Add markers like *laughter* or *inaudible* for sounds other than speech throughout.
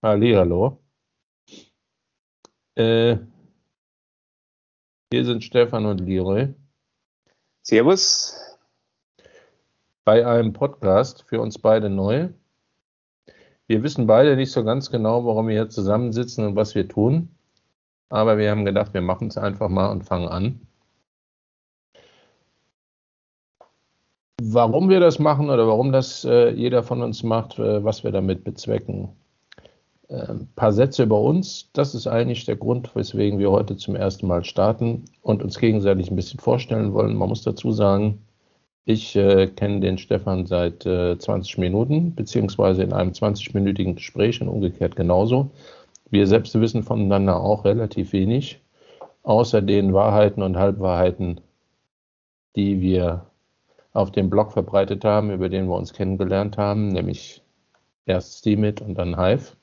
Hallihallo. Äh, hier sind Stefan und Leroy Servus. bei einem Podcast für uns beide neu. Wir wissen beide nicht so ganz genau, warum wir hier zusammensitzen und was wir tun. Aber wir haben gedacht, wir machen es einfach mal und fangen an. Warum wir das machen oder warum das äh, jeder von uns macht, äh, was wir damit bezwecken. Ein paar Sätze über uns. Das ist eigentlich der Grund, weswegen wir heute zum ersten Mal starten und uns gegenseitig ein bisschen vorstellen wollen. Man muss dazu sagen, ich äh, kenne den Stefan seit äh, 20 Minuten, beziehungsweise in einem 20-minütigen Gespräch und umgekehrt genauso. Wir selbst wissen voneinander auch relativ wenig, außer den Wahrheiten und Halbwahrheiten, die wir auf dem Blog verbreitet haben, über den wir uns kennengelernt haben, nämlich erst Steemit und dann Hive.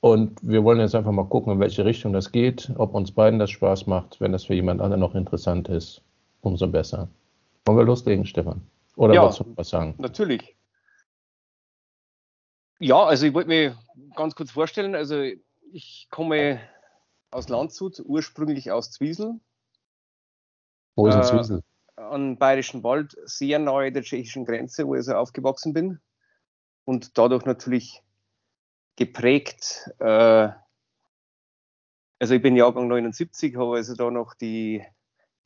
Und wir wollen jetzt einfach mal gucken, in welche Richtung das geht, ob uns beiden das Spaß macht. Wenn das für jemand anderen noch interessant ist, umso besser. Wollen wir loslegen, Stefan? Oder Ja. wolltest du noch was sagen? Natürlich. Ja, also ich wollte mich ganz kurz vorstellen. Also ich komme aus Landshut, ursprünglich aus Zwiesel, Wo ist ein Äh, Zwiesel? am Bayerischen Wald, sehr nahe der tschechischen Grenze, wo ich so aufgewachsen bin. Und dadurch natürlich geprägt. Äh, also ich bin Jahrgang 79, habe also da noch die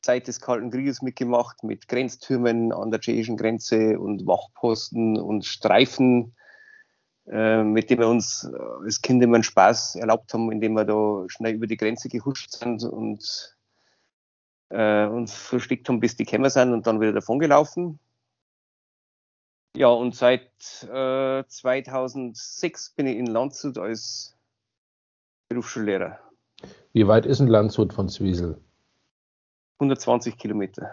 Zeit des Kalten Krieges mitgemacht mit Grenztürmen an der tschechischen Grenze und Wachposten und Streifen, äh, mit denen wir uns äh, als Kinder immer einen Spaß erlaubt haben, indem wir da schnell über die Grenze gehuscht sind und äh, uns versteckt haben, bis die gekommen sind und dann wieder davon gelaufen. Ja, und seit äh, 2006 bin ich in Landshut als Berufsschullehrer. Wie weit ist ein Landshut von Zwiesel? 120 Kilometer.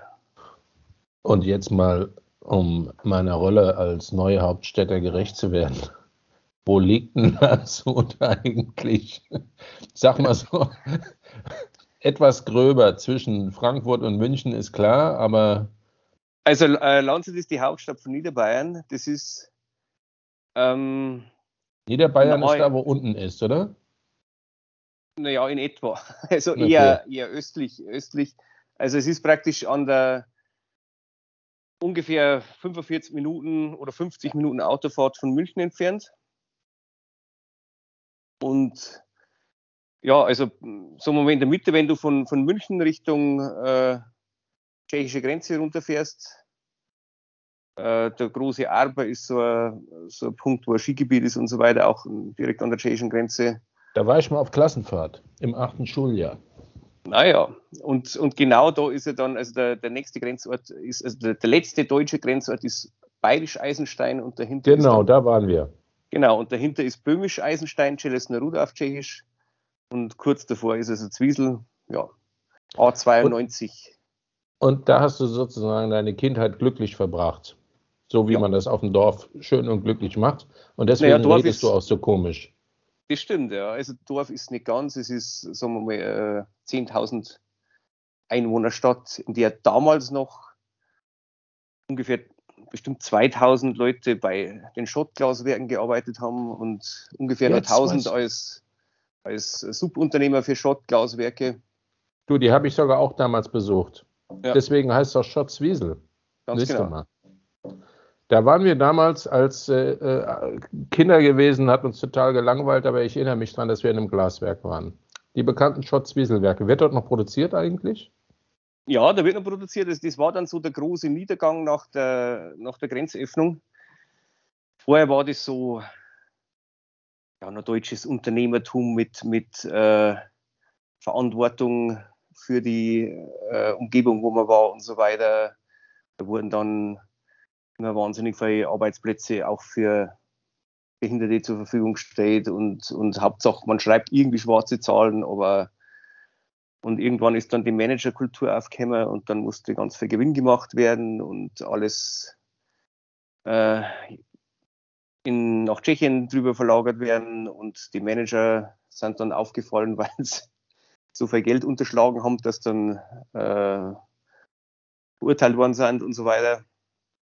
Und jetzt mal, um meiner Rolle als neue Hauptstädter gerecht zu werden. Wo liegt denn Landshut eigentlich? Sag mal so, *laughs* etwas gröber zwischen Frankfurt und München ist klar, aber Also äh, Landshut ist die Hauptstadt von Niederbayern. Das ist ähm, Niederbayern ist da, wo unten ist, oder? naja in etwa. *laughs* Also Okay. eher, eher östlich, östlich. Also es ist praktisch an der ungefähr 45 Minuten oder 50 Minuten Autofahrt von München entfernt. Und ja, also so mal in der Mitte, wenn du von, von München Richtung äh, tschechische Grenze runterfährst, äh, der große Arber ist so ein, so ein Punkt, wo ein Skigebiet ist und so weiter, auch direkt an der tschechischen Grenze. Da war ich mal auf Klassenfahrt im achten Schuljahr. Naja, und, und genau da ist er dann, also der, der nächste Grenzort ist, also der, der letzte deutsche Grenzort ist Bayerisch-Eisenstein und dahinter Genau, ist dann, da waren wir. genau, und dahinter ist Böhmisch-Eisenstein, Celesna Ruda auf Tschechisch und kurz davor ist also Zwiesel, ja, A92. Und da hast du sozusagen deine Kindheit glücklich verbracht. So wie Ja. man das auf dem Dorf schön und glücklich macht. Und deswegen Naja, redest ist- du auch so komisch. Das stimmt, ja. Also Dorf ist nicht ganz, es ist, sagen wir mal, äh, 10.000 Einwohnerstadt, in der damals noch ungefähr bestimmt 2000 Leute bei den Schottglaswerken gearbeitet haben und ungefähr nur Jetzt 1000 weiß- als, als Subunternehmer für Schottglaswerke. Du, die habe ich sogar auch damals besucht. Ja. Deswegen heißt es auch Schotzwiesel. Ganz Siehst genau. mal. Da waren wir damals als äh, äh, Kinder gewesen, hat uns total gelangweilt, aber ich erinnere mich daran, dass wir in einem Glaswerk waren. Die bekannten Schotzwieselwerke. Wird dort noch produziert eigentlich? Ja, da wird noch produziert. Das, das war dann so der große Niedergang nach der, nach der Grenzöffnung. Vorher war das so ja, noch deutsches Unternehmertum mit, mit äh, Verantwortung für die äh, Umgebung, wo man war und so weiter. Da wurden dann immer wahnsinnig viele Arbeitsplätze auch für Behinderte zur Verfügung gestellt und, und Hauptsache man schreibt irgendwie schwarze Zahlen, aber und irgendwann ist dann die Managerkultur aufgekommen und dann musste ganz viel Gewinn gemacht werden und alles äh, in, nach Tschechien drüber verlagert werden und die Manager sind dann aufgefallen, *laughs* weil sie so viel Geld unterschlagen haben, dass dann äh, verurteilt worden sind und so weiter.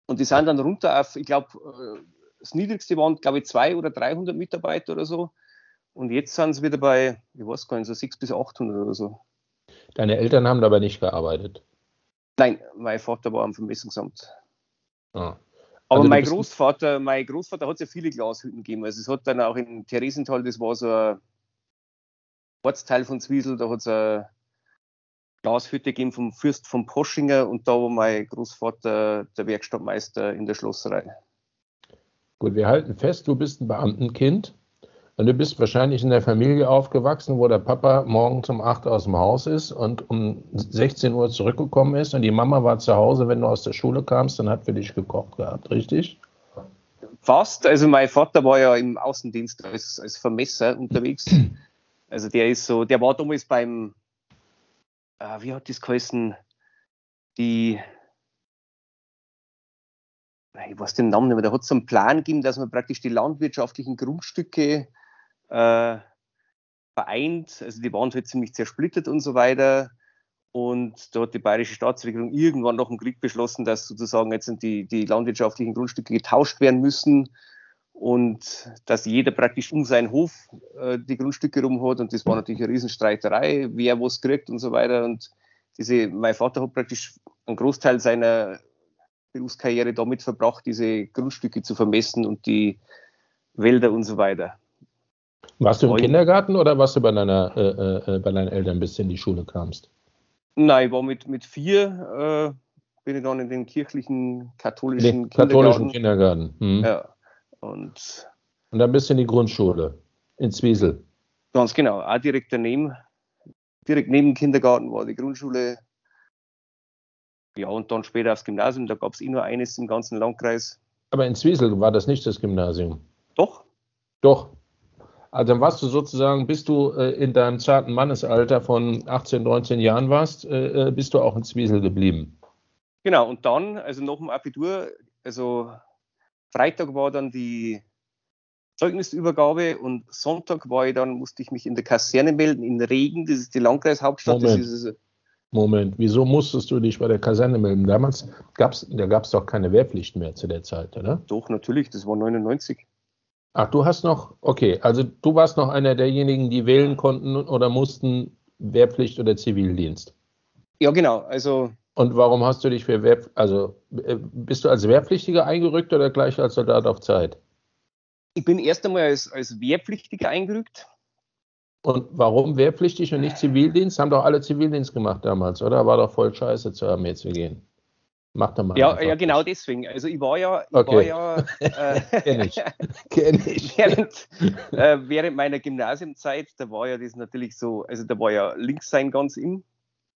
Und die sind dann runter auf, ich glaube, das niedrigste waren, glaube ich, 200 oder 300 Mitarbeiter oder so. Und jetzt sind es wieder bei, ich weiß gar nicht, so 600 bis 800 oder so. Deine Eltern haben dabei nicht gearbeitet? Nein, mein Vater war am Vermessungsamt. Ah. Aber Also du mein Großvater, mein Großvater hat ja viele Glashütten gegeben. Also es hat dann auch in Theresienthal, das war so ein Ortsteil von Zwiesel, da hat es eine Glashütte gegeben vom Fürst von Poschinger und da war mein Großvater der Werkstattmeister in der Schlosserei. Gut, wir halten fest, du bist ein Beamtenkind und du bist wahrscheinlich in der Familie aufgewachsen, wo der Papa morgens um 8 aus dem Haus ist und um 16 Uhr zurückgekommen ist und die Mama war zu Hause, wenn du aus der Schule kamst, dann hat für dich gekocht gehabt, richtig? Fast, also mein Vater war ja im Außendienst als, als Vermesser unterwegs. *clears throat* Also der ist so, der war damals beim, äh, wie hat das geheißen, die, ich weiß den Namen nicht mehr, da hat es einen Plan gegeben, dass man praktisch die landwirtschaftlichen Grundstücke äh, vereint, also die waren halt ziemlich zersplittert und so weiter. Und da hat die bayerische Staatsregierung irgendwann nach dem Krieg beschlossen, dass sozusagen jetzt die, die landwirtschaftlichen Grundstücke getauscht werden müssen und dass jeder praktisch um seinen Hof äh, die Grundstücke rum hat. Und das war natürlich eine Riesenstreiterei, wer was kriegt und so weiter. Und diese, mein Vater hat praktisch einen Großteil seiner Berufskarriere damit verbracht, diese Grundstücke zu vermessen und die Wälder und so weiter. Warst du im. Kindergarten oder warst du bei, deiner, äh, äh, bei deinen Eltern, bis du in die Schule kamst? Nein, ich war mit, mit vier, äh, bin ich dann in den kirchlichen, katholischen Den katholischen Kindergarten. Kindergarten. Hm. Ja. Und Und dann bist du in die Grundschule, in Zwiesel. ganz genau, auch direkt daneben, direkt neben dem Kindergarten war die Grundschule. Ja, und dann später aufs Gymnasium, da gab es eh nur eines im ganzen Landkreis. Aber in Zwiesel war das nicht das Gymnasium. Doch, Doch. Also dann warst du sozusagen, bis du äh, in deinem zarten Mannesalter von 18, 19 Jahren warst, äh, äh, bist du auch in Zwiesel geblieben. genau. Und dann, also nach dem Abitur, also Freitag war dann die Zeugnisübergabe und Sonntag war ich dann, musste ich mich in der Kaserne melden, in Regen, das ist die Landkreishauptstadt. Moment. ist, Moment, wieso musstest du dich bei der Kaserne melden? Damals gab es da gab's doch keine Wehrpflicht mehr zu der Zeit, oder? doch, natürlich, das war 99. Ach, du hast noch, okay, also du warst noch einer derjenigen, die wählen konnten oder mussten Wehrpflicht oder Zivildienst. Ja, genau. Also Und warum hast du dich für Wehr, also äh, bist du als Wehrpflichtiger eingerückt oder gleich als Soldat auf Zeit? ich bin erst einmal als, als Wehrpflichtiger eingerückt. Und warum wehrpflichtig und nicht Zivildienst? Haben doch alle Zivildienst gemacht damals, oder? War doch voll scheiße zur Armee zu gehen. Mach doch mal. Ja, einfach. ja, genau deswegen. Also ich war ja, ich Okay. war ja *laughs* äh, Kenn ich. Kenn ich. *laughs* während, äh, während meiner Gymnasiumzeit, da war ja das natürlich so, also da war ja links sein ganz in.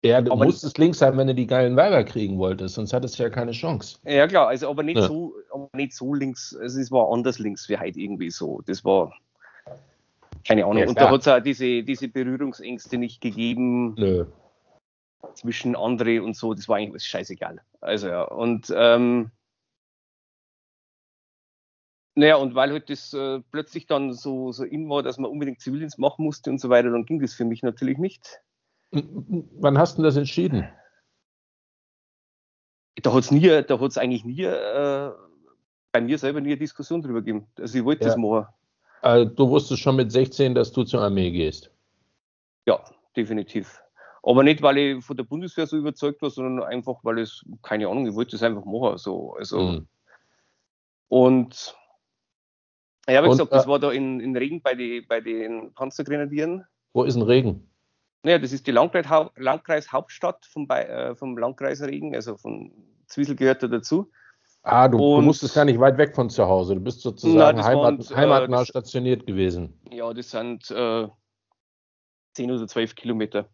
Ja, du Aber- musstest links sein, wenn du die geilen Weiber kriegen wolltest, sonst hattest du ja keine Chance. Ja klar, also aber nicht Ja. so, aber nicht so links, also es war anders links wie heute irgendwie so. Das war keine Ahnung. Ja, und da hat es auch diese, diese Berührungsängste nicht gegeben. Nö. zwischen andere und so, das war eigentlich scheißegal. Also ja, und ähm, naja, und weil halt das äh, plötzlich dann so, so in war, dass man unbedingt Zivildienst machen musste und so weiter, dann ging das für mich natürlich nicht. Wann hast du das entschieden? Da hat es nie, da hat es eigentlich nie äh, bei mir selber nie eine Diskussion drüber gegeben. Also ich wollte Ja. das machen. Also, du wusstest schon mit 16, dass du zur Armee gehst. Ja, definitiv. Aber nicht, weil ich von der Bundeswehr so überzeugt war, sondern einfach, weil es, keine Ahnung, ich wollte das einfach machen. So, also, Mhm. Und ja, wie Und, gesagt, das äh, war da in, in Regen bei, die, bei den Panzergrenadieren. Wo ist ein Regen? Naja, das ist die Landkreis, Landkreishauptstadt vom, äh, vom Landkreis Regen, also von Zwiesel gehört da dazu. Ah, du, du Und- musstest gar nicht weit weg von zu Hause. Du bist sozusagen Nein, Heimat, waren, äh, heimatnah das- stationiert gewesen. Ja, das sind äh, 10 oder 12 Kilometer.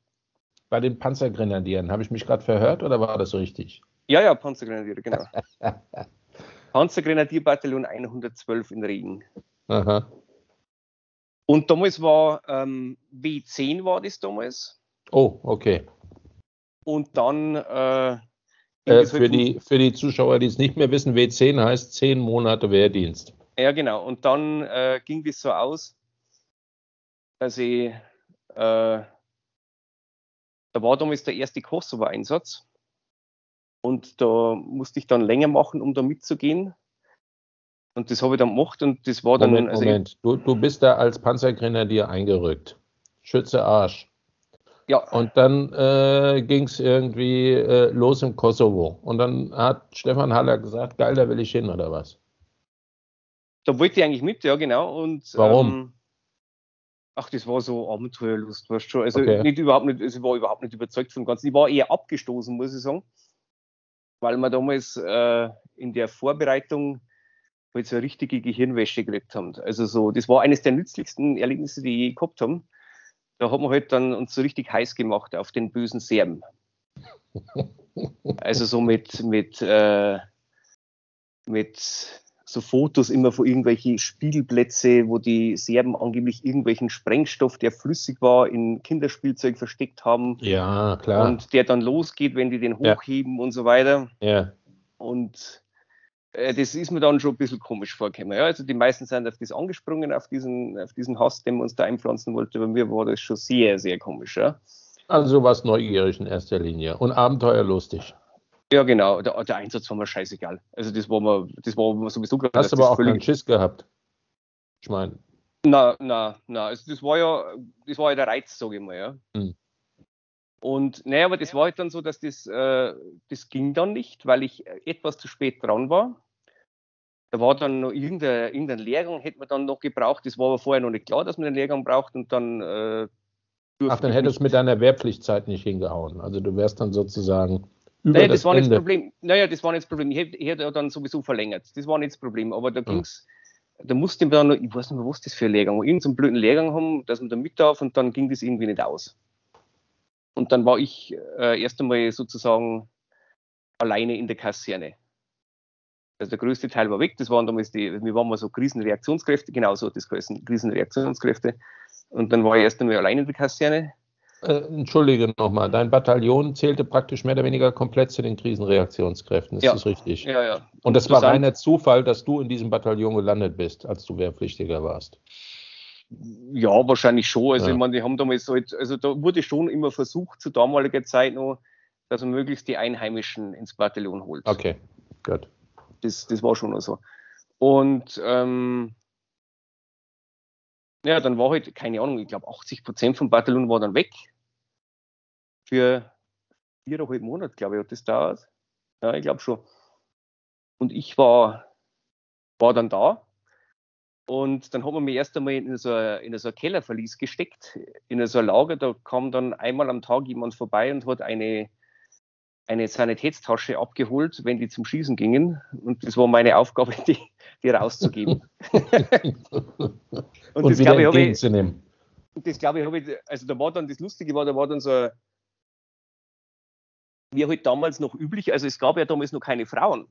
Bei den Panzergrenadieren, habe ich mich gerade verhört oder war das richtig? Ja, ja, Panzergrenadiere, genau. *laughs* Panzergrenadierbataillon 112 in Regen. Aha. Und damals war ähm, W10 war das damals. Oh, okay. Und dann äh, Äh, halt für, die, für die Zuschauer, die es nicht mehr wissen, W10 heißt 10 Monate Wehrdienst. Ja, genau. Und dann äh, ging das so aus, dass ich, äh, da war damals der erste Kosovo-Einsatz. Und da musste ich dann länger machen, um da mitzugehen. Und das habe ich dann gemacht und das war dann. Moment, also Moment. Du, du bist da als Panzergrenadier eingerückt. Schütze Arsch. Ja. Und dann äh, ging es irgendwie äh, los im Kosovo. Und dann hat Stefan Haller gesagt, geil, da will ich hin, oder was? Da wollte ich eigentlich mit, ja, genau. Und, Warum? Ähm, ach, das war so Abenteuerlust, weißt du schon. Also Okay. nicht überhaupt nicht, also ich war überhaupt nicht überzeugt von dem Ganzen. Ich war eher abgestoßen, muss ich sagen. Weil wir damals äh, in der Vorbereitung halt so eine richtige Gehirnwäsche gekriegt haben. Also so, das war eines der nützlichsten Erlebnisse, die ich je gehabt haben. Da haben wir halt dann uns so richtig heiß gemacht auf den bösen Serben. *laughs* Also so mit, mit, äh, mit so Fotos immer von irgendwelchen Spielplätze, wo die Serben angeblich irgendwelchen Sprengstoff, der flüssig war, in Kinderspielzeug versteckt haben Ja, klar. und der dann losgeht, wenn die den Ja. hochheben und so weiter. ja. Und das ist mir dann schon ein bisschen komisch vorgekommen. Ja, also die meisten sind auf das angesprungen, auf diesen, auf diesen Hass, den man uns da einpflanzen wollte. Bei mir war das schon sehr, sehr komisch. Ja, Also du warst neugierig in erster Linie und abenteuerlustig. ja genau. Der, der Einsatz war mir scheißegal. Also das war mir, das war mir sowieso klar. Hast dass aber auch keinen Schiss gehabt. Ich meine, Na, na, na, also das war ja, das war ja der Reiz, sage ich mal, ja. Hm. Und naja, aber das war halt dann so, dass das, äh, das ging dann nicht, weil ich etwas zu spät dran war. Da war dann noch irgendein, irgendein Lehrgang, hätte man dann noch gebraucht. Das war aber vorher noch nicht klar, dass man den Lehrgang braucht und dann äh, ach, dann du nicht- mit deiner Wehrpflichtzeit nicht hingehauen. Also du wärst dann sozusagen über Naja, das, das war nicht das Ende. Problem. Naja, das war nicht das Problem. Ich hätte, ich hätte ja dann sowieso verlängert. Das war nicht das Problem. Aber da ging's, da musste man dann noch, ich weiß nicht mehr, was das für ein Lehrgang war, irgendeinen blöden Lehrgang haben, dass man da mit darf und dann ging das irgendwie nicht aus. Und dann war ich äh, erst einmal sozusagen alleine in der Kaserne. Also der größte Teil war weg. Das waren damals die, wir waren mal so Krisenreaktionskräfte, genau so das geheißen, Krisenreaktionskräfte. Und dann war ich erst einmal alleine in der Kaserne. Äh, Entschuldige nochmal, dein Bataillon zählte praktisch mehr oder weniger komplett zu den Krisenreaktionskräften. Ist Ja. das richtig? Ja, ja. Und das war reiner Zufall, dass du in diesem Bataillon gelandet bist, als du Wehrpflichtiger warst. Ja, wahrscheinlich schon. Also, Ja. ich meine, die haben damals halt, also da wurde schon immer versucht, zu damaliger Zeit noch, dass man möglichst die Einheimischen ins Bataillon holt. Okay, gut. Das, das war schon so. Und ähm, ja, dann war halt, keine Ahnung, ich glaube 80 Prozent vom Bataillon war dann weg. Für viereinhalb Monate, glaube ich, hat das dauert. Ja, ich glaube schon. Und ich war, war dann da. Und dann haben wir mich erst einmal in so, ein- in so ein Kellerverlies gesteckt, in so ein Lager. Da kam dann einmal am Tag jemand vorbei und hat eine, eine Sanitätstasche abgeholt, wenn die zum Schießen gingen. Und das war meine Aufgabe, *laughs* die, die rauszugeben. *laughs* Und, das wieder glaube ich, habe ich, das glaube ich, habe ich, also da war dann das Lustige war, da war dann so, ein- wie halt damals noch üblich, also es gab ja damals noch keine Frauen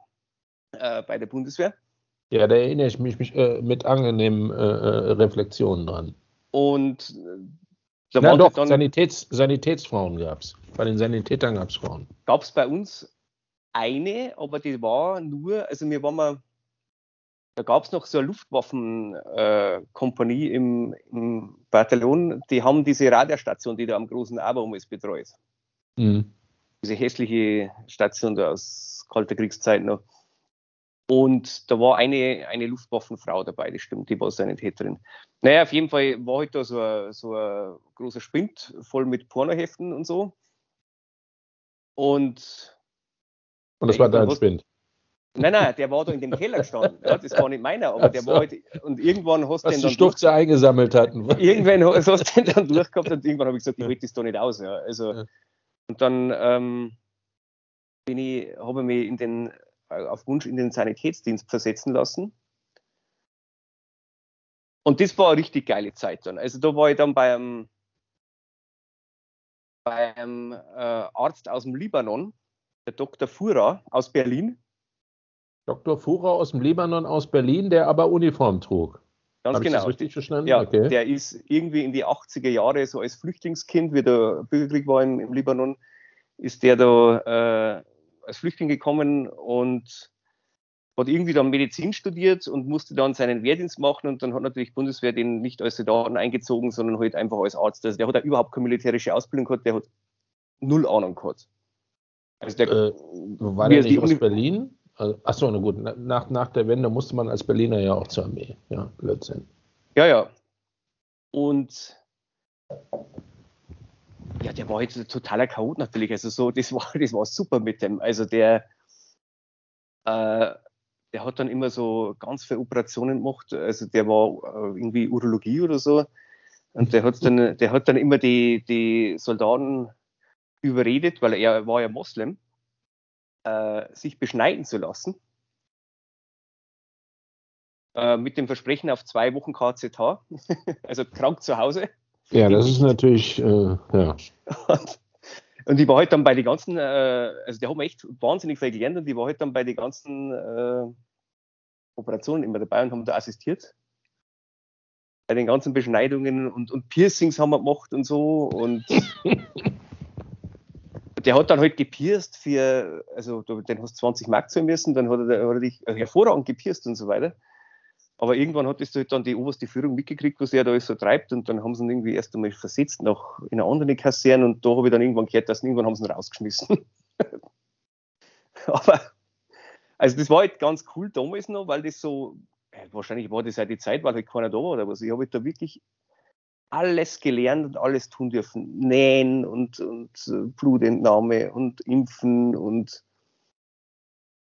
äh, bei der Bundeswehr. Ja, da erinnere ich mich, mich äh, mit angenehmen äh, äh, Reflexionen dran. Und da Na doch, halt Sanitäts, Sanitätsfrauen gab es. Bei den Sanitätern gab es Frauen. gab es bei uns eine, aber die war nur, also wir waren mal, da gab es noch so eine Luftwaffenkompanie äh, im, im Bataillon, die haben diese Radarstation, die da am großen Abaum ist, betreut. Mhm. Diese hässliche Station da aus kalter Kriegszeit noch. Und da war eine, eine Luftwaffenfrau dabei, das stimmt, die war Sanitäterin. Naja, auf jeden Fall war halt da so ein, so ein großer Spind voll mit Pornoheften und so. Und Und das war dein Spind. Nein, nein, der war da in dem Keller gestanden. Ja, das war nicht meiner, aber der so. war halt, und irgendwann hast du den dann Stufze eingesammelt hatten. *laughs* irgendwann hast du den dann durchgehabt und irgendwann habe ich gesagt, ich halte das da nicht aus. Ja. Also, Ja. und dann ähm, bin ich, habe ich mich in den, auf Wunsch in den Sanitätsdienst versetzen lassen. Und das war eine richtig geile Zeit dann. Also da war ich dann beim, beim äh, Arzt aus dem Libanon, der Dr. Fura aus Berlin. Dr. Fuhrer aus dem Libanon, aus Berlin, der aber Uniform trug. Ganz ich genau. das richtig verstanden? Ja, okay. der ist irgendwie in die 80er Jahre so als Flüchtlingskind, wie der Bürgerkrieg war im, im Libanon, ist der da äh, als Flüchtling gekommen und hat irgendwie dann Medizin studiert und musste dann seinen Wehrdienst machen und dann hat natürlich Bundeswehr den nicht als Soldaten eingezogen, sondern halt einfach als Arzt. Also der hat auch überhaupt keine militärische Ausbildung gehabt, der hat null Ahnung gehabt. Also der, Äh, war der er nicht aus Uni- Berlin? Also, achso, na gut, nach, nach der Wende musste man als Berliner ja auch zur Armee. Ja, Blödsinn. Ja, ja. Und ja, der war jetzt totaler Chaot natürlich. Also so, das war, das war super mit dem. Also der, äh, der hat dann immer so ganz viele Operationen gemacht. Also der war äh, irgendwie Urologie oder so. Und der hat dann, der hat dann immer die, die Soldaten überredet, weil er war ja Moslem, äh, sich beschneiden zu lassen. Äh, mit dem Versprechen auf zwei Wochen KZH, *laughs* also krank zu Hause. Ja, das ist natürlich, äh, ja. Und, und ich war halt dann bei den ganzen, äh, also der hat mir echt wahnsinnig viel gelernt und ich war halt dann bei den ganzen äh, Operationen immer dabei und haben da assistiert. Bei den ganzen Beschneidungen und, und Piercings haben wir gemacht und so und *laughs* der hat dann halt gepierst für, also den hast du 20 Mark zahlen müssen, dann hat er, hat er dich hervorragend gepierst und so weiter. Aber irgendwann hat das halt dann die oberste Führung mitgekriegt, was er da alles so treibt und dann haben sie ihn irgendwie erst einmal versetzt nach in eine andere Kaserne und da habe ich dann irgendwann gehört, dass irgendwann haben sie ihn rausgeschmissen. *laughs* Aber also das war halt ganz cool damals noch, weil das so, wahrscheinlich war das ja die Zeit, weil halt keiner da war oder was. Ich habe halt da wirklich alles gelernt und alles tun dürfen. Nähen und, und äh, Blutentnahme und Impfen und,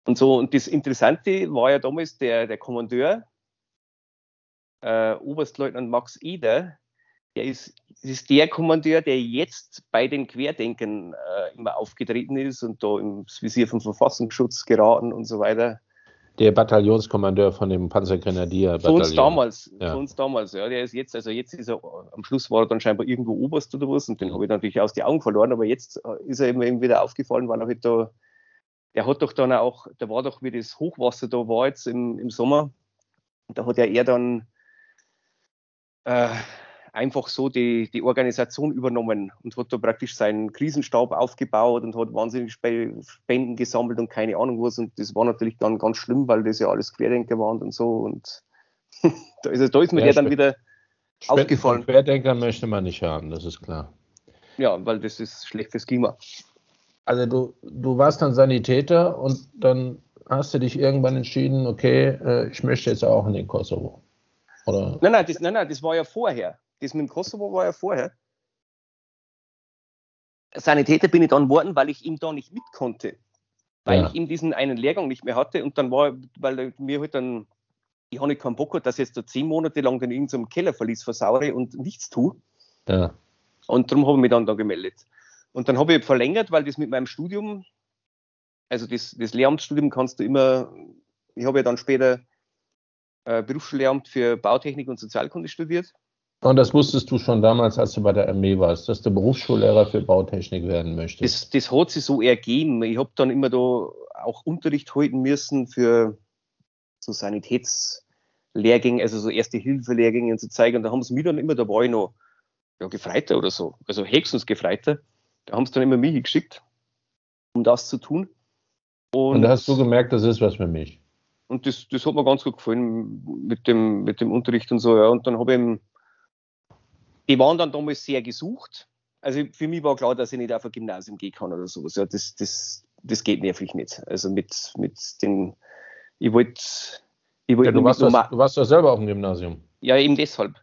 und so. Und das Interessante war ja damals der, der Kommandeur, äh, Oberstleutnant Max Eder, der ist, ist der Kommandeur, der jetzt bei den Querdenkern äh, immer aufgetreten ist und da ins Visier vom Verfassungsschutz geraten und so weiter. Der Bataillonskommandeur von dem Panzergrenadier. Für uns damals, ja. für uns damals, ja. Der ist jetzt, also jetzt ist er, am Schluss war er dann scheinbar irgendwo Oberst oder was und den habe ich natürlich aus den Augen verloren, aber jetzt äh, ist er eben wieder aufgefallen, weil er halt da, der hat doch dann auch, da war doch, wie das Hochwasser da war jetzt im, im Sommer, da hat ja er dann äh, einfach so die, die Organisation übernommen und hat da praktisch seinen Krisenstab aufgebaut und hat wahnsinnig Spenden gesammelt und keine Ahnung was. Und das war natürlich dann ganz schlimm, weil das ja alles Querdenker waren und so. Und *laughs* da, ist, da ist mir ja, der dann wieder Spenden aufgefallen. Querdenker möchte man nicht haben, das ist klar. Ja, weil das ist schlecht fürs Klima. Also du, du warst dann Sanitäter und dann hast du dich irgendwann entschieden, okay, äh, ich möchte jetzt auch in den Kosovo. Oder? Nein, nein das, nein, nein, das war ja vorher. Das mit dem Kosovo war ja vorher. Sanitäter bin ich dann geworden, weil ich ihm da nicht mit konnte. Weil ja. ich ihm diesen einen Lehrgang nicht mehr hatte und dann war, weil mir halt dann, ich habe nicht keinen Bock, dass ich jetzt da zehn Monate lang in irgendeinem Kellerverlies versauere und nichts tue. Ja. Und darum habe ich mich dann da gemeldet. Und dann habe ich verlängert, weil das mit meinem Studium, also das, das Lehramtsstudium kannst du immer, ich habe ja dann später äh, Berufsschullehramt für Bautechnik und Sozialkunde studiert. Und das wusstest du schon damals, als du bei der Armee warst, dass du Berufsschullehrer für Bautechnik werden möchtest? Das, das hat sich so ergeben. Ich habe dann immer da auch Unterricht halten müssen für so Sanitätslehrgänge, also so Erste-Hilfe-Lehrgänge und so zeigen. Und da haben sie mich dann immer, da war ich noch ja, Gefreiter oder so, also Hexensgefreiter. Da haben sie dann immer mich geschickt, um das zu tun. Und, und da hast du gemerkt, das ist was für mich. Und das, das hat mir ganz gut gefallen mit dem, mit dem Unterricht und so. Ja. Und dann habe ich, die waren dann damals sehr gesucht. Also für mich war klar, dass ich nicht auf ein Gymnasium gehen kann oder sowas. Ja, das, das, das geht nervig nicht. Also mit, mit den, ich wollte, ich wollte ja, du, warst das, du warst ja selber auf dem Gymnasium. Ja, eben deshalb.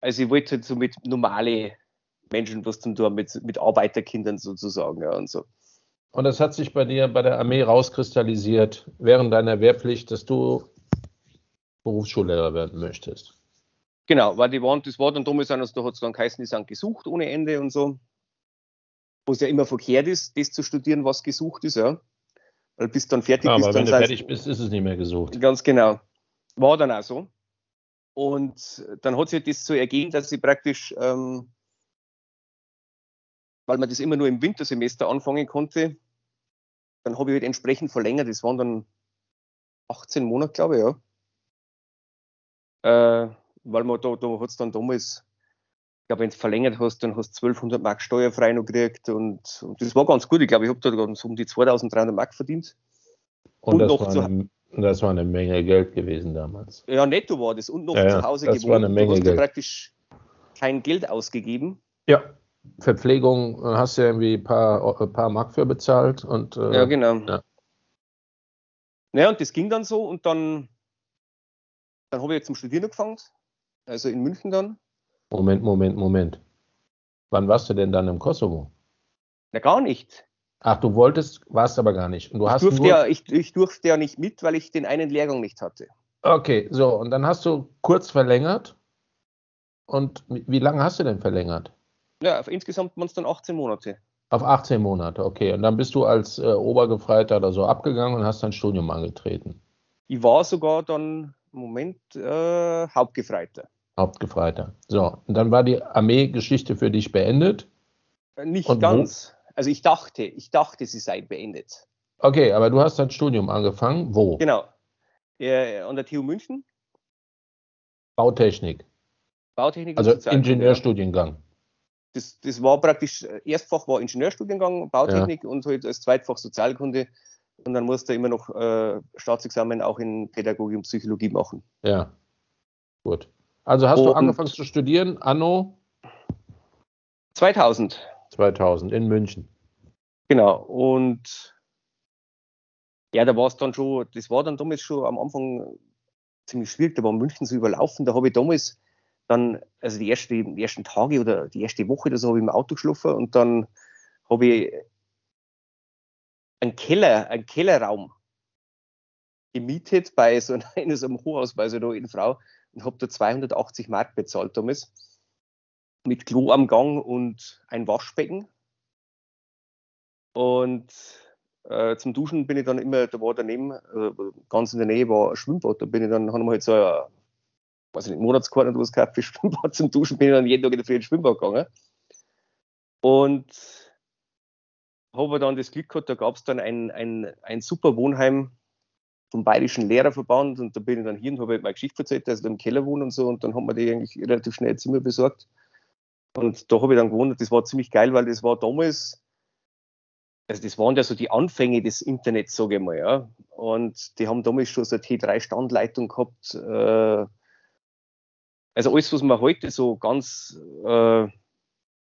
Also ich wollte halt so mit normale Menschen was zum tun, mit, mit Arbeiterkindern sozusagen, ja, und so. Und das hat sich bei dir bei der Armee rauskristallisiert während deiner Wehrpflicht, dass du Berufsschullehrer werden möchtest. Genau, weil die waren, das war dann damals, also da hat es dann geheißen, die sind gesucht ohne Ende und so. Wo es ja immer verkehrt ist, das zu studieren, was gesucht ist, ja. Weil bis dann fertig ja, bist, aber wenn du fertig bist, ist es nicht mehr gesucht. Ganz genau. War dann auch so. Und dann hat sich das so ergeben, dass ich praktisch, ähm, weil man das immer nur im Wintersemester anfangen konnte, dann habe ich halt entsprechend verlängert. Das waren dann 18 Monate, glaube ich, ja. Äh, weil man da, da hat es dann damals, ich glaube, wenn du verlängert hast, dann hast du 1200 Mark steuerfrei noch gekriegt und, und das war ganz gut. Ich glaube, ich habe da so um die 2300 Mark verdient. Und, und das, noch war eine, das war eine Menge Geld gewesen damals. Ja, netto war das und noch ja, zu Hause das gewohnt. War eine Menge du hast Geld. praktisch kein Geld ausgegeben. Ja. Verpflegung äh, hast du ja irgendwie ein paar, ein paar Mark für bezahlt. Und, äh, ja, genau. Ja. Naja, und das ging dann so und dann, dann habe ich zum Studieren angefangen, also in München dann. Moment, Moment, Moment. Wann warst du denn dann im Kosovo? Na, gar nicht. Ach, du wolltest, warst aber gar nicht. Und du Ich hast durfte, nur, ja, ich, ich durfte ja nicht mit, weil ich den einen Lehrgang nicht hatte. Okay, so, und dann hast du kurz verlängert. Und wie lange hast du denn verlängert? Ja, insgesamt waren es dann 18 Monate. Auf 18 Monate, okay. Und dann bist du als äh, Obergefreiter oder so abgegangen und hast dein Studium angetreten. Ich war sogar dann, Moment, äh, Hauptgefreiter. Hauptgefreiter. So, und dann war die Armeegeschichte für dich beendet. Äh, Nicht Und wo? ganz. Also ich dachte, ich dachte, sie sei beendet. Okay, aber du hast dein Studium angefangen. Wo? Genau. Äh, an der TU München, Bautechnik. Bautechnik Also. Ingenieurstudiengang. Das, das war praktisch, äh, Erstfach war Ingenieurstudiengang, Bautechnik und halt als Zweitfach Sozialkunde. Und dann musste immer noch äh, Staatsexamen auch in Pädagogik und Psychologie machen. Ja. Gut. Also hast du Und- angefangen zu studieren, Anno 2000, 2000 in München. genau. Und ja, da war es dann schon, das war dann damals schon am Anfang ziemlich schwierig, da war München so überlaufen. Da habe ich damals dann, also die, erste, die ersten Tage oder die erste Woche oder so, habe ich im Auto geschlafen und dann habe ich einen Keller, einen Kellerraum gemietet bei so, einer, *laughs* in so einem Hochhaus bei so einer alten Frau und habe da 280 Mark bezahlt damals. Mit Klo am Gang und ein Waschbecken. Und äh, zum Duschen bin ich dann immer, da war daneben, äh, ganz in der Nähe war ein Schwimmbad, da bin ich dann, haben wir halt so ein, weiß ich nicht, Monatskarte oder was gehabt für Schwimmbad zum Duschen, bin ich dann jeden Tag in der Früh ins Schwimmbad gegangen. Und habe dann das Glück gehabt, da gab es dann ein, ein, ein super Wohnheim vom Bayerischen Lehrerverband und da bin ich dann hier und habe halt meine Geschichte erzählt, ich da im Keller wohne und so und dann haben wir die eigentlich relativ schnell Zimmer besorgt. Und da habe ich dann gewohnt, das war ziemlich geil, weil das war damals, also das waren ja so die Anfänge des Internets, sage ich mal, ja. Und die haben damals schon so eine T3-Standleitung gehabt. Äh, also alles, was man heute so ganz äh,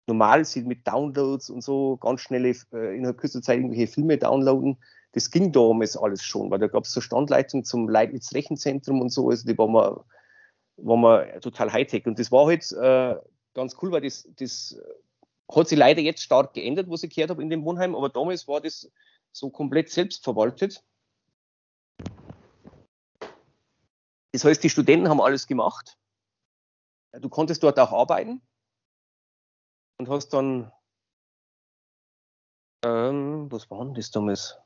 normal sieht mit Downloads und so, ganz schnelle, äh, innerhalb kürzester Zeit irgendwelche Filme downloaden, das ging damals alles schon, weil da gab es so Standleitungen zum Leibniz Rechenzentrum und so, also die waren wir, waren wir total Hightech. Und das war halt äh, ganz cool, weil das, das hat sich leider jetzt stark geändert, was ich gehört habe in dem Wohnheim, aber damals war das so komplett selbstverwaltet. Das heißt, die Studenten haben alles gemacht. Du konntest dort auch arbeiten und hast dann, ähm, was waren das damals?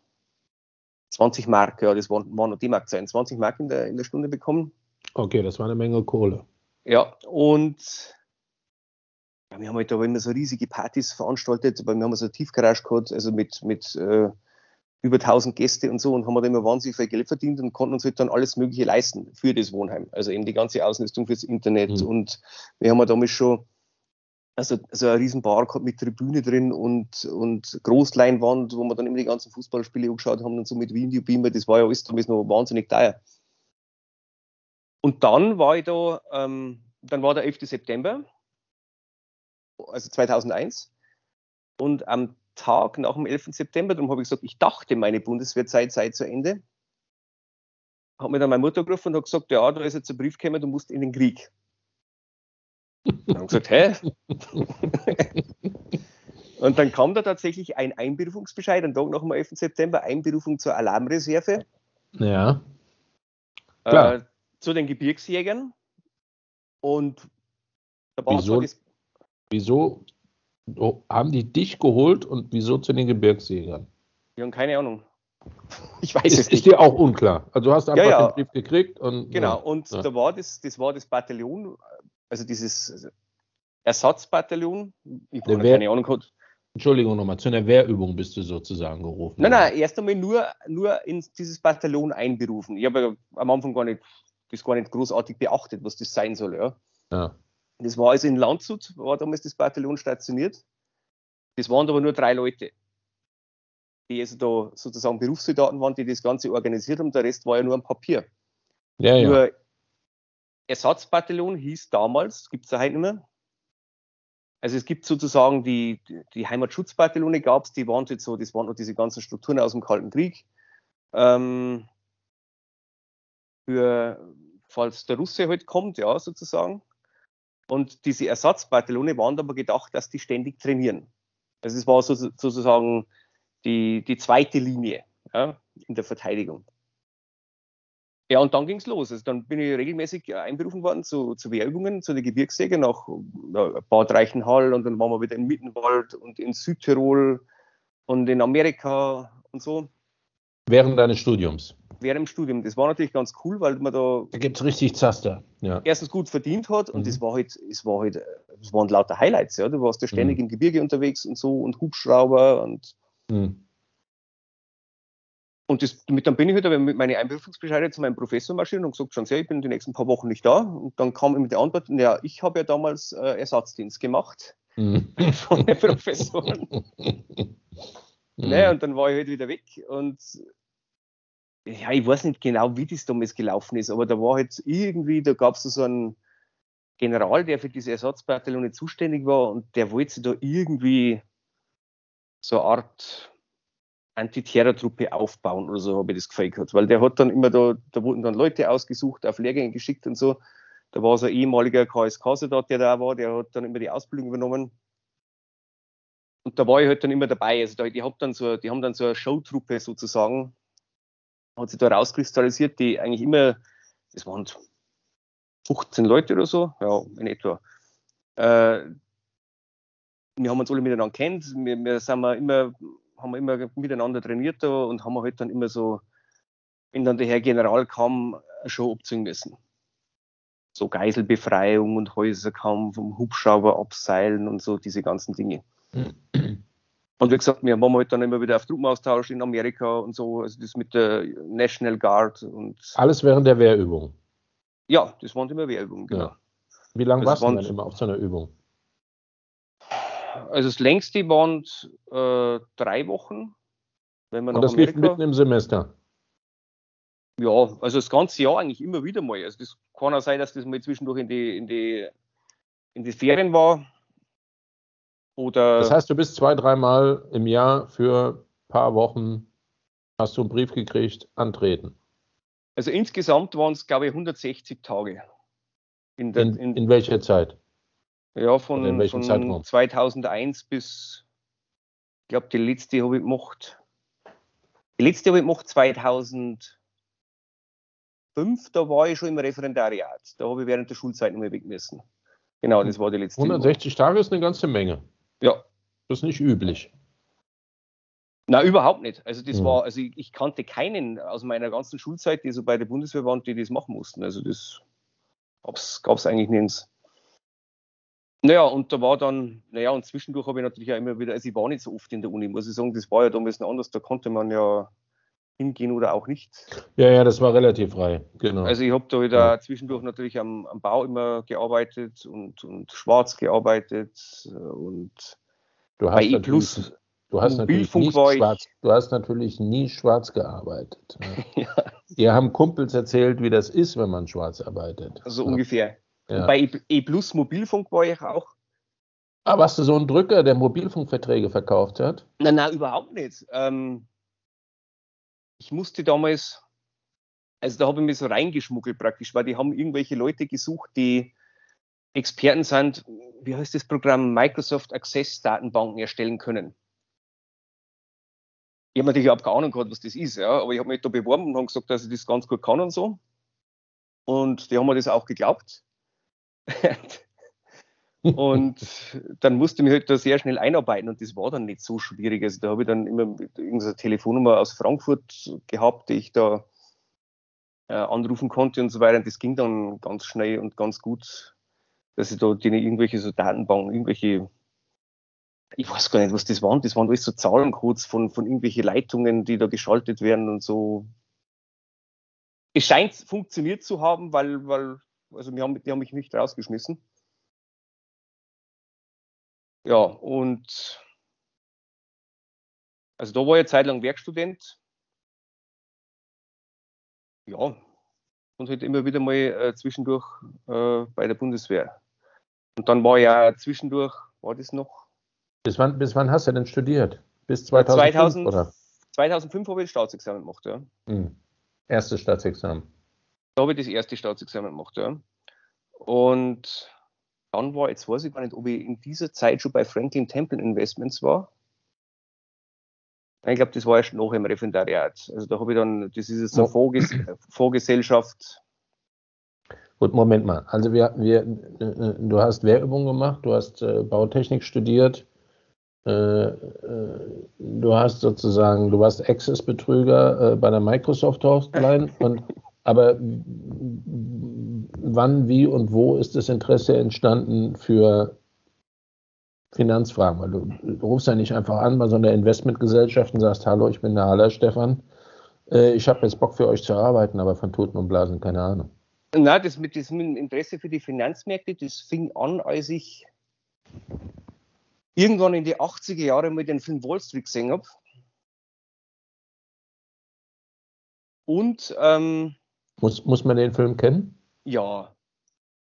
20 Mark, ja, das waren, waren noch D-Mark sein, 20 Mark in der, in der Stunde bekommen. Okay, das war eine Menge Kohle. Ja, und ja, wir haben halt da immer so riesige Partys veranstaltet, weil wir haben so eine Tiefgarage gehabt, also mit, mit äh, über 1000 Gäste und so und haben da immer wahnsinnig viel Geld verdient und konnten uns halt dann alles Mögliche leisten für das Wohnheim. Also eben die ganze Ausrüstung fürs Internet Mhm. und wir haben ja damals schon also, so eine riesen Bar mit Tribüne drin und, und Großleinwand, wo wir dann immer die ganzen Fußballspiele angeschaut haben und so mit Videobeamer, das war ja alles damals noch wahnsinnig teuer. Und dann war ich da, ähm, dann war der 11. September, also 2001. Und am Tag nach dem 11. September, darum habe ich gesagt, ich dachte, meine Bundeswehrzeit sei zu Ende. Hat mir dann meine Mutter gerufen und hat gesagt, ja, da ist jetzt ein Brief gekommen, du musst in den Krieg. Dann habe ich gesagt, hä? *laughs* und dann kam da tatsächlich ein Einberufungsbescheid, einen Tag nach dem 11. September, Einberufung zur Alarmreserve. Ja. Äh, zu den Gebirgsjägern. Und da war Wieso? das, Wieso haben die dich geholt und wieso zu den Gebirgsjägern? wir haben keine Ahnung. *laughs* Ich weiß Ist, es ist nicht. dir auch unklar. Also du hast einfach ja. den Brief gekriegt und Genau, ja. und Ja. da war das, das war das Bataillon, also dieses Ersatzbataillon, ich habe keine Ahnung gehabt. Entschuldigung nochmal, zu einer Wehrübung bist du sozusagen gerufen. Nein, nein, erst einmal nur, nur in dieses Bataillon einberufen. Ich habe ja am Anfang gar nicht, das gar nicht großartig beachtet, was das sein soll. Ja. Das war also in Landshut, war damals das Bataillon stationiert. Das waren aber nur drei Leute, die also da sozusagen Berufssoldaten waren, die das Ganze organisiert haben. Der Rest war ja nur am Papier. Ja, ja. Nur Ersatzbataillon hieß damals, gibt es ja heute nicht mehr. Also es gibt sozusagen die, die Heimatschutzbataillone gab es, die waren jetzt so, das waren noch diese ganzen Strukturen aus dem Kalten Krieg. Ähm, für, falls der Russe halt kommt, ja, sozusagen. Und diese Ersatzbataillone waren aber gedacht, dass die ständig trainieren. Also es war so, sozusagen die, die zweite Linie ja, in der Verteidigung. Ja, und dann ging es los. Also dann bin ich regelmäßig einberufen worden zu, zu Wehrübungen, zu den Gebirgsjägern nach Bad Reichenhall und dann waren wir wieder in Mittenwald und in Südtirol und in Amerika und so. Während deines Studiums? Während dem Studium. Das war natürlich ganz cool, weil man da. Da gibt es richtig Zaster. Ja. Erstens gut verdient hat und mhm. das war halt, es war halt, es waren lauter Highlights, ja. Du warst ja ständig mhm. im Gebirge unterwegs und so und Hubschrauber und. Mhm. Und das, damit, dann bin ich halt mit meinen Einberufungsbescheide zu meinem Professor marschiert und gesagt, schon sehr, ich bin die nächsten paar Wochen nicht da. Und dann kam immer die Antwort, ja, ich habe ja damals äh, Ersatzdienst gemacht mhm. *laughs* von den Professoren. *laughs* mhm. Naja, und dann war ich halt wieder weg und ja, ich weiß nicht genau, wie das damals gelaufen ist, aber da war halt irgendwie, da gab es so einen General, der für diese Ersatzbataillone zuständig war und der wollte sich da irgendwie so eine Art Antiterrortruppe aufbauen oder so, habe ich das Gefühl gehabt. Weil der hat dann immer da, da wurden dann Leute ausgesucht, auf Lehrgänge geschickt und so. Da war so ein ehemaliger KSK-Soldat, der da war, der hat dann immer die Ausbildung übernommen. Und da war ich halt dann immer dabei. Also die, hab dann so, die haben dann so eine Showtruppe sozusagen, hat sich da rauskristallisiert, die eigentlich immer, das waren 15 Leute oder so, ja, in etwa. Äh, wir haben uns alle miteinander kennt, wir, wir sind wir immer haben wir immer miteinander trainiert da und haben halt dann immer so, wenn dann der Herr General kam, schon abziehen müssen. So Geiselbefreiung und Häuserkampf, um Hubschrauber abseilen und so diese ganzen Dinge. *clears throat* Und wie gesagt, wir waren halt dann immer wieder auf Truppenaustausch in Amerika und so, also das mit der National Guard und. Alles während der Wehrübung. Ja, das waren immer Wehrübungen, genau. Ja. Wie lange also warst du denn immer auf so einer Übung? Also das längste waren äh, drei Wochen. Wenn man Und das Amerika, lief mitten im Semester? Ja, also das ganze Jahr eigentlich immer wieder mal. Also das kann auch sein, dass das mal zwischendurch in die, in die, in die Ferien war. Oder das heißt, du bist zwei, dreimal im Jahr für ein paar Wochen, hast du einen Brief gekriegt, antreten. Also insgesamt waren es, glaube ich, 160 Tage. In, der, in, in, in welcher Zeit? Ja, von, von 2001 bis, ich glaube, die letzte habe ich gemacht. Die letzte habe ich gemacht 2005, da war ich schon im Referendariat. Da habe ich während der Schulzeit noch mal weg müssen. Genau, das war die letzte. 160 Tage ist eine ganze Menge. Ja. Das ist nicht üblich. Na, überhaupt nicht. Also das mhm. war, also ich, ich, kannte keinen aus meiner ganzen Schulzeit, die so bei der Bundeswehr waren, die das machen mussten. Also das gab es eigentlich nirgends. Naja, und da war dann, naja, und zwischendurch habe ich natürlich auch immer wieder, also ich war nicht so oft in der Uni, muss ich sagen, das war ja damals noch anders, da konnte man ja hingehen oder auch nicht. Ja, ja, das war relativ frei, genau. Also ich habe da wieder ja. zwischendurch natürlich am, am, Bau immer gearbeitet und, und schwarz gearbeitet und du hast bei E Plus. Du hast, natürlich nie schwarz, du hast natürlich nie schwarz gearbeitet. Ne? *laughs* ja. Dir haben Kumpels erzählt, wie das ist, wenn man schwarz arbeitet. So ja. ungefähr. Ja. Bei E, e Plus Mobilfunk war ich auch. Ah, warst du so ein Drücker, der Mobilfunkverträge verkauft hat? Nein, nein, überhaupt nicht. Ähm, ich musste damals, also da habe ich mich so reingeschmuggelt praktisch, weil die haben irgendwelche Leute gesucht, die Experten sind, wie heißt das Programm, Microsoft Access Datenbanken erstellen können. Ich habe natürlich überhaupt keine Ahnung gehabt, was das ist, ja, aber ich habe mich da beworben und habe gesagt, dass ich das ganz gut kann und so. Und die haben mir das auch geglaubt. *laughs* und dann musste ich mich halt da sehr schnell einarbeiten und das war dann nicht so schwierig. Also da habe ich dann immer irgendeine Telefonnummer aus Frankfurt gehabt, die ich da äh, anrufen konnte und so weiter. Und das ging dann ganz schnell und ganz gut, dass ich da die irgendwelche so Datenbanken, irgendwelche, ich weiß gar nicht, was das waren. Das waren alles so Zahlencodes von, von irgendwelchen Leitungen, die da geschaltet werden und so. Es scheint funktioniert zu haben, weil, weil also die haben, die haben mich nicht rausgeschmissen. Ja, und also da war ich eine Zeit lang Werkstudent. Ja, und halt immer wieder mal äh, zwischendurch äh, bei der Bundeswehr. Und dann war ja zwischendurch, war das noch? Bis wann, bis wann hast du denn studiert? Bis 2005, 2000, oder? 2005 habe ich das Staatsexamen gemacht, ja. Hm. Erstes Staatsexamen. Da habe ich das erste Staatsexamen gemacht, ja. Und dann war, jetzt weiß ich gar nicht, ob ich in dieser Zeit schon bei Franklin Temple Investments war. Ich glaube, das war erst noch im Referendariat. Also da habe ich dann, das ist jetzt eine Vorges *clears throat* Vorgesellschaft. Gut, Moment mal. Also wir, wir, du hast Wehrübungen gemacht, du hast äh, Bautechnik studiert, äh, äh, du hast sozusagen, du warst Access-Betrüger äh, bei der Microsoft Hotline *laughs* und aber wann, wie und wo ist das Interesse entstanden für Finanzfragen? Weil du, du rufst ja nicht einfach an bei so einer Investmentgesellschaft und sagst, hallo, ich bin der Haller Stefan. Äh, ich habe jetzt Bock für euch zu arbeiten, aber von Toten und Blasen keine Ahnung. Na, das mit diesem Interesse für die Finanzmärkte, das fing an, als ich irgendwann in die 80er Jahre mal den Film Wall Street gesehen habe. Und ähm, muss, muss man den Film kennen? Ja.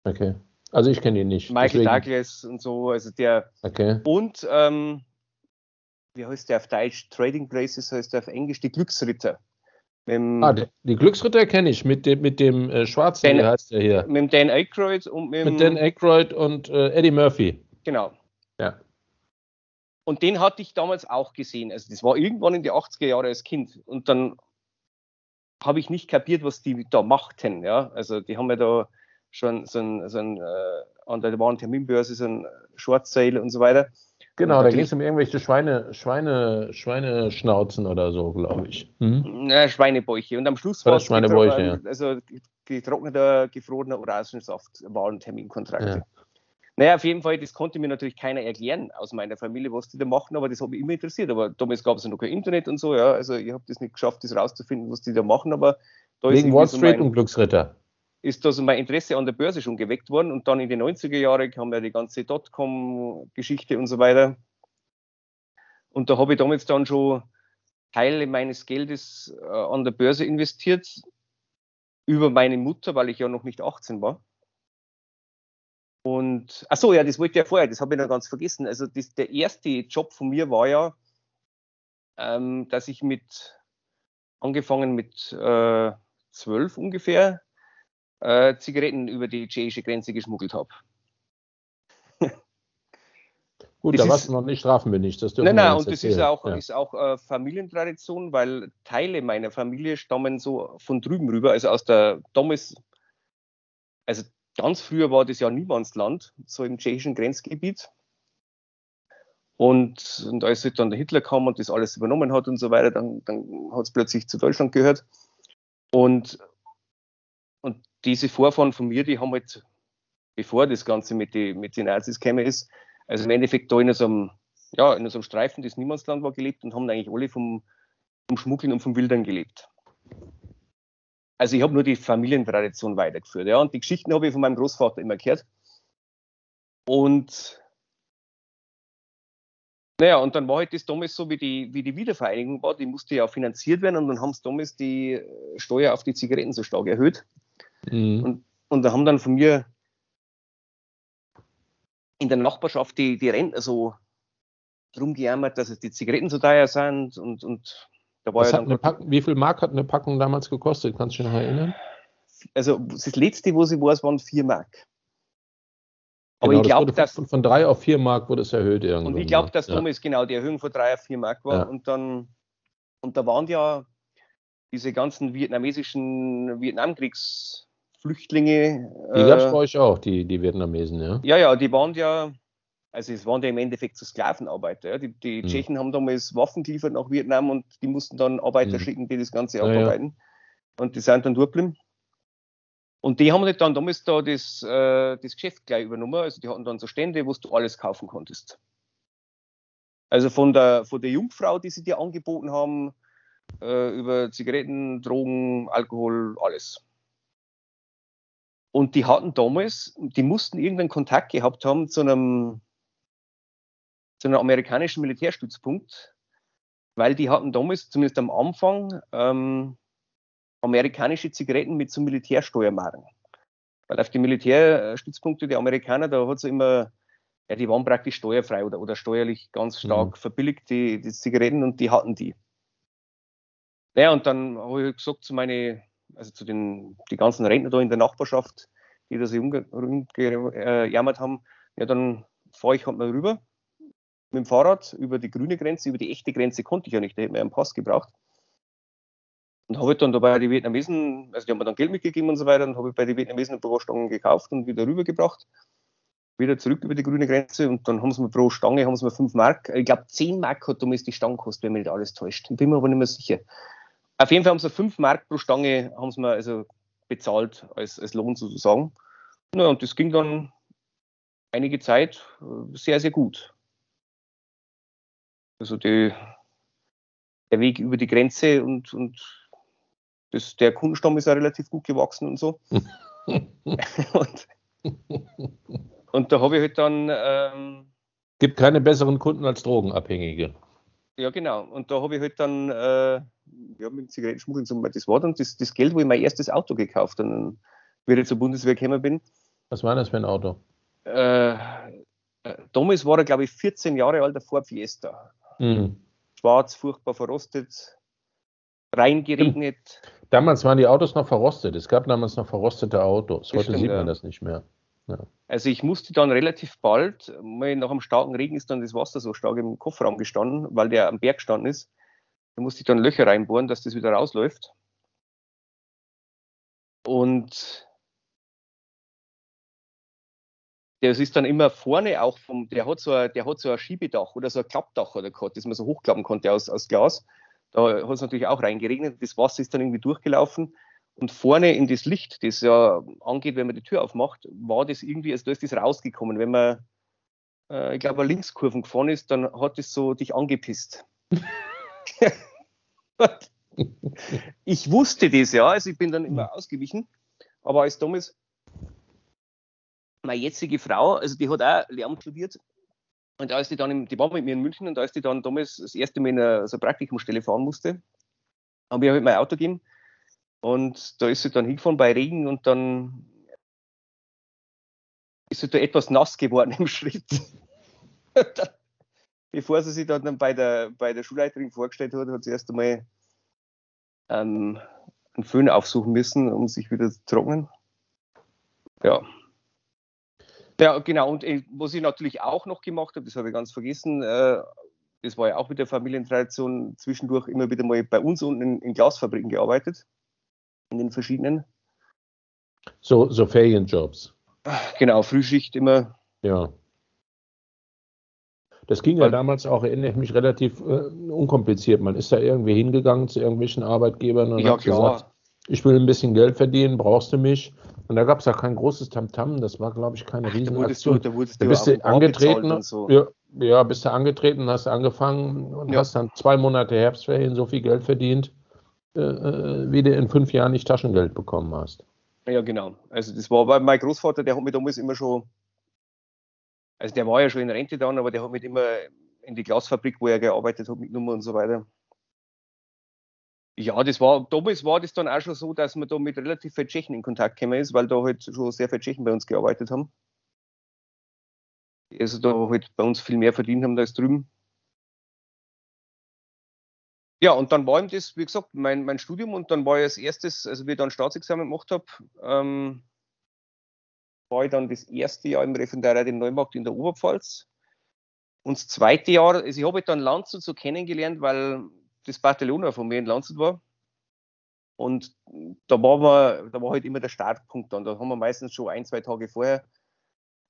Okay. Also ich kenne ihn nicht. Michael deswegen. Douglas und so, also der. Okay. Und ähm, wie heißt der auf Deutsch? Trading Places heißt der auf Englisch die Glücksritter. Mit ah, die, die, Glücksritter kenne ich mit dem, mit dem äh, Schwarzen, Dan, wie heißt der hier? Mit dem Dan Aykroyd und mit, mit Dan Aykroyd und äh, Eddie Murphy. Genau. Ja. Und den hatte ich damals auch gesehen. Also das war irgendwann in die 80er Jahre als Kind. Und dann habe ich nicht kapiert, was die da machten. Ja? Also die haben ja da schon so ein, so ein äh, an der waren Terminbörse so ein Short Sale und so weiter. Genau, da ging es um irgendwelche Schweine, Schweine, Schweineschnauzen oder so, glaube ich. Mhm. Ja, Schweinebäuche. Und am Schluss war es Schweinebäuche, ja. also getrockneter, gefrorener Orangensaft waren Terminkontrakte. Ja. Naja, auf jeden Fall, das konnte mir natürlich keiner erklären aus meiner Familie, was die da machen, aber das hat mich immer interessiert. Aber damals gab es ja noch kein Internet und so, ja. Also ich habe das nicht geschafft, das rauszufinden, was die da machen, aber da Wegen Wall Street so mein, und Glücksritter. Ist da so mein Interesse an der Börse schon geweckt worden und dann in den 90er Jahren kam ja die ganze Dotcom-Geschichte und so weiter. Und da habe ich damals dann schon Teile meines Geldes äh, an der Börse investiert über meine Mutter, weil ich ja noch nicht 18 war. Und, ach so, ja, das wollte ich ja vorher, das habe ich noch ganz vergessen. Also, das, der erste Job von mir war ja, ähm, dass ich mit, angefangen mit äh, zwölf ungefähr, äh, Zigaretten über die tschechische Grenze geschmuggelt habe. *laughs* Gut, das da warst du noch nicht strafmündig. Das nein, nein, und das erzählen. ist auch, ja. ist auch äh, Familientradition, weil Teile meiner Familie stammen so von drüben rüber, also aus der damals, also Ganz früher war das ja Niemandsland, so im tschechischen Grenzgebiet. Und, und als dann der Hitler kam und das alles übernommen hat und so weiter, dann, dann hat es plötzlich zu Deutschland gehört. Und, und diese Vorfahren von mir, die haben halt, bevor das Ganze mit, die, mit den Nazis käme, ist, also im Endeffekt da in so einem, ja, in so einem Streifen, das Niemandsland war, gelebt und haben eigentlich alle vom, vom Schmuggeln und vom Wildern gelebt. Also ich habe nur die Familientradition weitergeführt. Ja, und die Geschichten habe ich von meinem Großvater immer gehört. Und naja, und dann war halt das damals so, wie die, wie die Wiedervereinigung war, die musste ja auch finanziert werden und dann haben sie damals die Steuer auf die Zigaretten so stark erhöht. Mhm. Und, und da haben dann von mir in der Nachbarschaft die, die Rentner so drum gejammert, dass die Zigaretten so teuer sind und, und ja wie viel Mark hat eine Packung damals gekostet? Kannst du dich noch erinnern? Also das letzte, wo sie war, waren 4 Mark. Aber genau, ich glaube, dass. Von, von 3 auf 4 Mark wurde es erhöht irgendwann. Und ich glaube, dass ja. damals genau die Erhöhung von 3 auf 4 Mark war. Ja. Und dann, und da waren ja diese ganzen vietnamesischen Vietnamkriegsflüchtlinge. Die gab es äh, bei euch auch, die, die Vietnamesen, ja? Ja, ja, die waren ja also es waren ja im Endeffekt so Sklavenarbeiter. Ja. Die, die mhm. Tschechen haben damals Waffen geliefert nach Vietnam und die mussten dann Arbeiter mhm. schicken, die das Ganze abarbeiten. Ja. Und die sind dann durchgeblieben. Und die haben halt dann damals da das, äh, das Geschäft gleich übernommen. Also die hatten dann so Stände, wo du alles kaufen konntest. Also von der, von der Jungfrau, die sie dir angeboten haben, äh, über Zigaretten, Drogen, Alkohol, alles. Und die hatten damals, die mussten irgendeinen Kontakt gehabt haben zu einem zu einem amerikanischen Militärstützpunkt, weil die hatten damals, zumindest am Anfang, ähm, amerikanische Zigaretten mit so Militärsteuermarken. Weil auf die Militärstützpunkte der Amerikaner, da hat es immer, ja, die waren praktisch steuerfrei oder, oder steuerlich ganz stark mhm. verbilligt, die, die Zigaretten, und die hatten die. Ja, und dann habe ich gesagt zu meinen also zu den die ganzen Rentner da in der Nachbarschaft, die da sich umgejammert haben, ja, dann fahre ich halt mal rüber mit dem Fahrrad über die grüne Grenze, über die echte Grenze konnte ich ja nicht, da hätte man einen Pass gebraucht. Und habe dann dabei die Vietnamesen, also die haben mir dann Geld mitgegeben und so weiter, und habe bei den Vietnamesen ein paar Stangen gekauft und wieder rübergebracht. Wieder zurück über die grüne Grenze und dann haben sie mir pro Stange haben sie mir 5 Mark, ich glaube 10 Mark hat damals die Stange gekostet, wenn mich nicht alles täuscht. Ich bin mir aber nicht mehr sicher. Auf jeden Fall haben sie 5 Mark pro Stange haben sie mir also bezahlt als, als Lohn sozusagen. Na, und das ging dann einige Zeit äh, sehr, sehr gut. Also die, der Weg über die Grenze und, und das, der Kundenstamm ist ja relativ gut gewachsen und so. *laughs* und, und, da habe ich halt dann. Ähm, Gibt keine besseren Kunden als Drogenabhängige. Ja, genau. Und da habe ich halt dann äh, ja, mit dem Zigarettenschmuggel so, das war dann das, das Geld, wo ich mein erstes Auto gekauft habe, dann, wie ich zur Bundeswehr gekommen bin. Was war das für ein Auto? Äh, äh damals war er, glaube ich, 14 Jahre alt, der Ford Fiesta. Mhm. Schwarz, furchtbar verrostet, reingeregnet. Damals waren die Autos noch verrostet. Es gab damals noch verrostete Autos. Heute stimmt, sieht man ja. das nicht mehr. Ja. Also ich musste dann relativ bald, nach einem starken Regen ist dann das Wasser so stark im Kofferraum gestanden, weil der am Berg gestanden ist. Da musste ich dann Löcher reinbohren, dass das wieder rausläuft. Und das ist dann immer vorne auch vom, der hat so ein, der hat so ein Schiebedach oder so ein Klappdach hat er gehabt, das man so hochklappen konnte aus, aus Glas. Da hat es natürlich auch reingeregnet. Das Wasser ist dann irgendwie durchgelaufen. Und vorne in das Licht, das ja angeht, wenn man die Tür aufmacht, war das irgendwie, also da ist das rausgekommen. Wenn man, äh, ich glaube, Linkskurven gefahren ist, dann hat es so dich angepisst. *laughs* ich wusste das ja, also ich bin dann immer ausgewichen. Aber als damals meine jetzige Frau, also die hat auch Lärm studiert. Und als die dann, im, die war mit mir in München und als die dann damals das erste Mal in einer so Praktikumsstelle fahren musste, habe ich halt mein Auto gegeben. Und da ist sie dann hingefahren bei Regen und dann ist sie da etwas nass geworden im Schritt. *laughs* Bevor sie sich dann bei der, bei der Schulleiterin vorgestellt hat, hat sie erst einmal ähm, einen Föhn aufsuchen müssen, um sich wieder zu trocknen. Ja, ja, genau. Und äh, was ich natürlich auch noch gemacht habe, das habe ich ganz vergessen, äh, das war ja auch mit der Familientradition, zwischendurch immer wieder mal bei uns unten in, in Glasfabriken gearbeitet. In den verschiedenen. So, so Ferienjobs. Genau, Frühschicht immer. Ja. Das ging ja damals auch, erinnere ich mich, relativ äh, unkompliziert. Man ist da irgendwie hingegangen zu irgendwelchen Arbeitgebern und ja, hat klar. gesagt, ich will ein bisschen Geld verdienen, brauchst du mich? Und da gab es ja kein großes Tamtam, -Tam, das war, glaube ich, keine Riesenaktion. Da, wurdest du, da, bist du angetreten, so. ja, ja, bist du angetreten, hast angefangen und ja. hast dann zwei Monate Herbstferien so viel Geld verdient, äh, äh, wie du in fünf Jahren nicht Taschengeld bekommen hast. Ja, genau. Also das war bei mein Großvater, der hat mich damals immer schon, also der war ja schon in Rente dann, aber der hat mich immer in die Glasfabrik, wo er gearbeitet hat, mitgenommen und so weiter. Ja, das war, damals war das dann auch schon so, dass man da mit relativ vielen Tschechen in Kontakt gekommen ist, weil da halt schon sehr viele Tschechen bei uns gearbeitet haben. Also da halt bei uns viel mehr verdient haben als drüben. Ja, und dann war ihm das, wie gesagt, mein, mein Studium und dann war ich als erstes, also wie ich dann Staatsexamen gemacht habe, ähm, war ich dann das erste Jahr im Referendariat in Neumarkt in der Oberpfalz. Und das zweite Jahr, also ich habe halt dann Landshut so kennengelernt, weil das Bataillon von mir in Landshut war. Und da war, man, da war halt immer der Startpunkt dann. Da haben wir meistens schon ein, zwei Tage vorher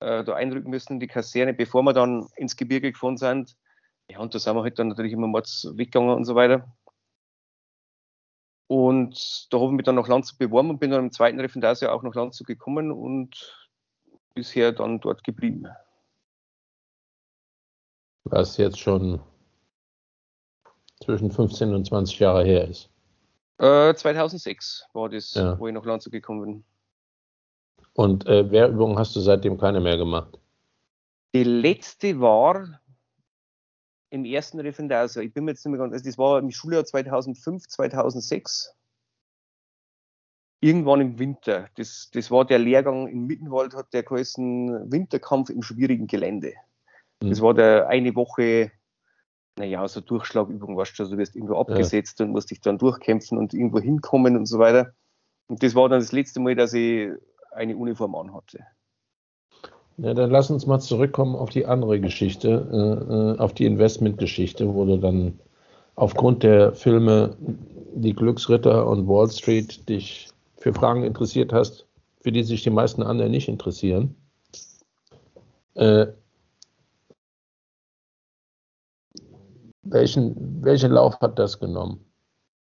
äh, da einrücken müssen in die Kaserne, bevor wir dann ins Gebirge gefahren sind. Ja, und da sind wir halt dann natürlich immer mal weggegangen und so weiter. Und da habe ich mich dann nach Landshut beworben und bin dann im zweiten Referendariat auch nach Landshut gekommen und bisher dann dort geblieben. Was jetzt schon zwischen 15 und 20 Jahre her ist. Äh, 2006 war das, ja. wo ich nach Landshut gekommen bin. Und äh, Wehrübungen hast du seitdem keine mehr gemacht? Die letzte war im ersten Referendar, also ich bin mir jetzt nicht mehr ganz, also das war im Schuljahr 2005, 2006. Irgendwann im Winter. Das, das war der Lehrgang in Mittenwald, hat der geheißen Winterkampf im schwierigen Gelände. Das mhm. war der eine Woche naja, so Durchschlagübung, weißt du, du wirst irgendwo abgesetzt ja. und musst dich dann durchkämpfen und irgendwo hinkommen und so weiter. Und das war dann das letzte Mal, dass ich eine Uniform anhatte. Ja, dann lass uns mal zurückkommen auf die andere Geschichte, äh, äh auf die Investmentgeschichte, wo du dann aufgrund der Filme Die Glücksritter und Wall Street dich für Fragen interessiert hast, für die sich die meisten anderen nicht interessieren. Äh, welchen, welchen Lauf hat das genommen?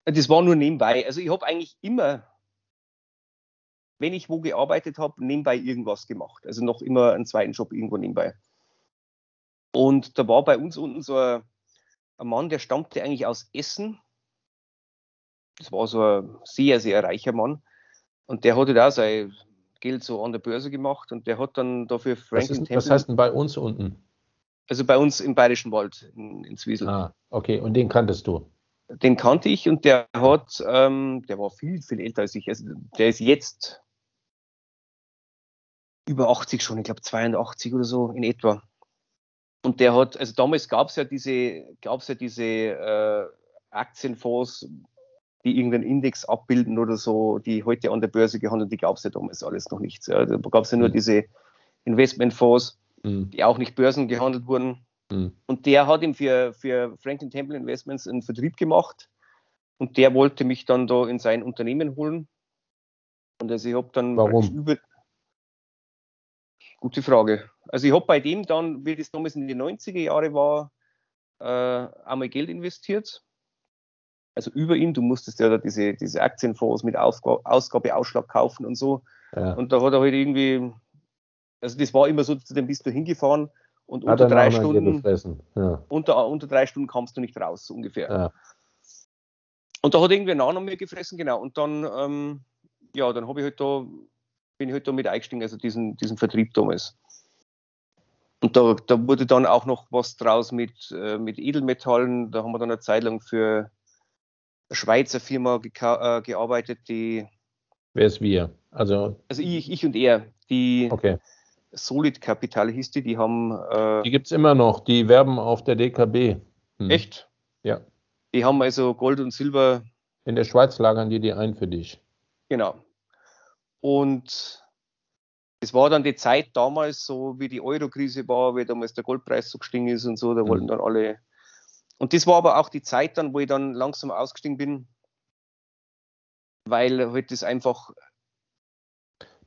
Das war nur nebenbei. Also ich habe eigentlich immer, wenn ich wo gearbeitet habe, nebenbei irgendwas gemacht. Also noch immer einen zweiten Job irgendwo nebenbei. Und da war bei uns unten so ein, ein Mann, der stammte eigentlich aus Essen. Das war so ein sehr, sehr reicher Mann. Und der hatte da sein Geld so an der Börse gemacht und der hat dann dafür Franklin was, ist, was heißt denn bei uns unten? Also bei uns im Bayerischen Wald in, in Zwiesel. Ah, okay. Und den kanntest du? Den kannte ich und der hat, ähm, der war viel, viel älter als ich. Also der ist jetzt über 80 schon, ich glaube 82 oder so in etwa. Und der hat, also damals gab es ja diese, gab ja diese äh, Aktienfonds, die irgendeinen Index abbilden oder so, die heute an der Börse gehandelt, die gab es ja damals alles noch nicht. Ja. Da gab es ja nur mhm. diese Investmentfonds, mhm. die auch nicht Börsen gehandelt wurden. Mhm. Und der hat ihm für, für Franklin Temple Investments einen Vertrieb gemacht und der wollte mich dann da in sein Unternehmen holen. Und also ich habe dann Warum? über. Gute Frage. Also ich habe bei dem dann, wie das damals in den 90er Jahre war, äh, einmal Geld investiert also über ihn, du musstest ja diese, diese Aktienfonds mit Ausgabeausschlag kaufen und so. Ja. Und da hat er halt irgendwie, also das war immer so, zu dem bist du hingefahren und unter drei Stunden, ja. unter, unter drei Stunden kamst du nicht raus, so ungefähr. Ja. Und da hat irgendwie ein Nano mir gefressen, genau. Und dann, ähm, ja, dann habe ich halt da, bin ich halt da mit eingestiegen, also diesen, diesen Vertrieb damals. Und da, da wurde dann auch noch was draus mit, äh, mit Edelmetallen. Da haben wir dann eine Zeit lang für Schweizer Firma äh, gearbeitet, die. Wer ist wir? Also, also ich, ich und er, die okay. Solid Capital hieß die, die haben. Äh, die gibt es immer noch, die werben auf der DKB. Hm. Echt? Ja. Die haben also Gold und Silber. In der Schweiz lagern die die ein für dich. Genau. Und es war dann die Zeit damals, so wie die Euro-Krise war, wie damals der Goldpreis so gestiegen ist und so, da mhm. wollten dann alle und das war aber auch die Zeit dann, wo ich dann langsam ausgestiegen bin, weil halt das einfach.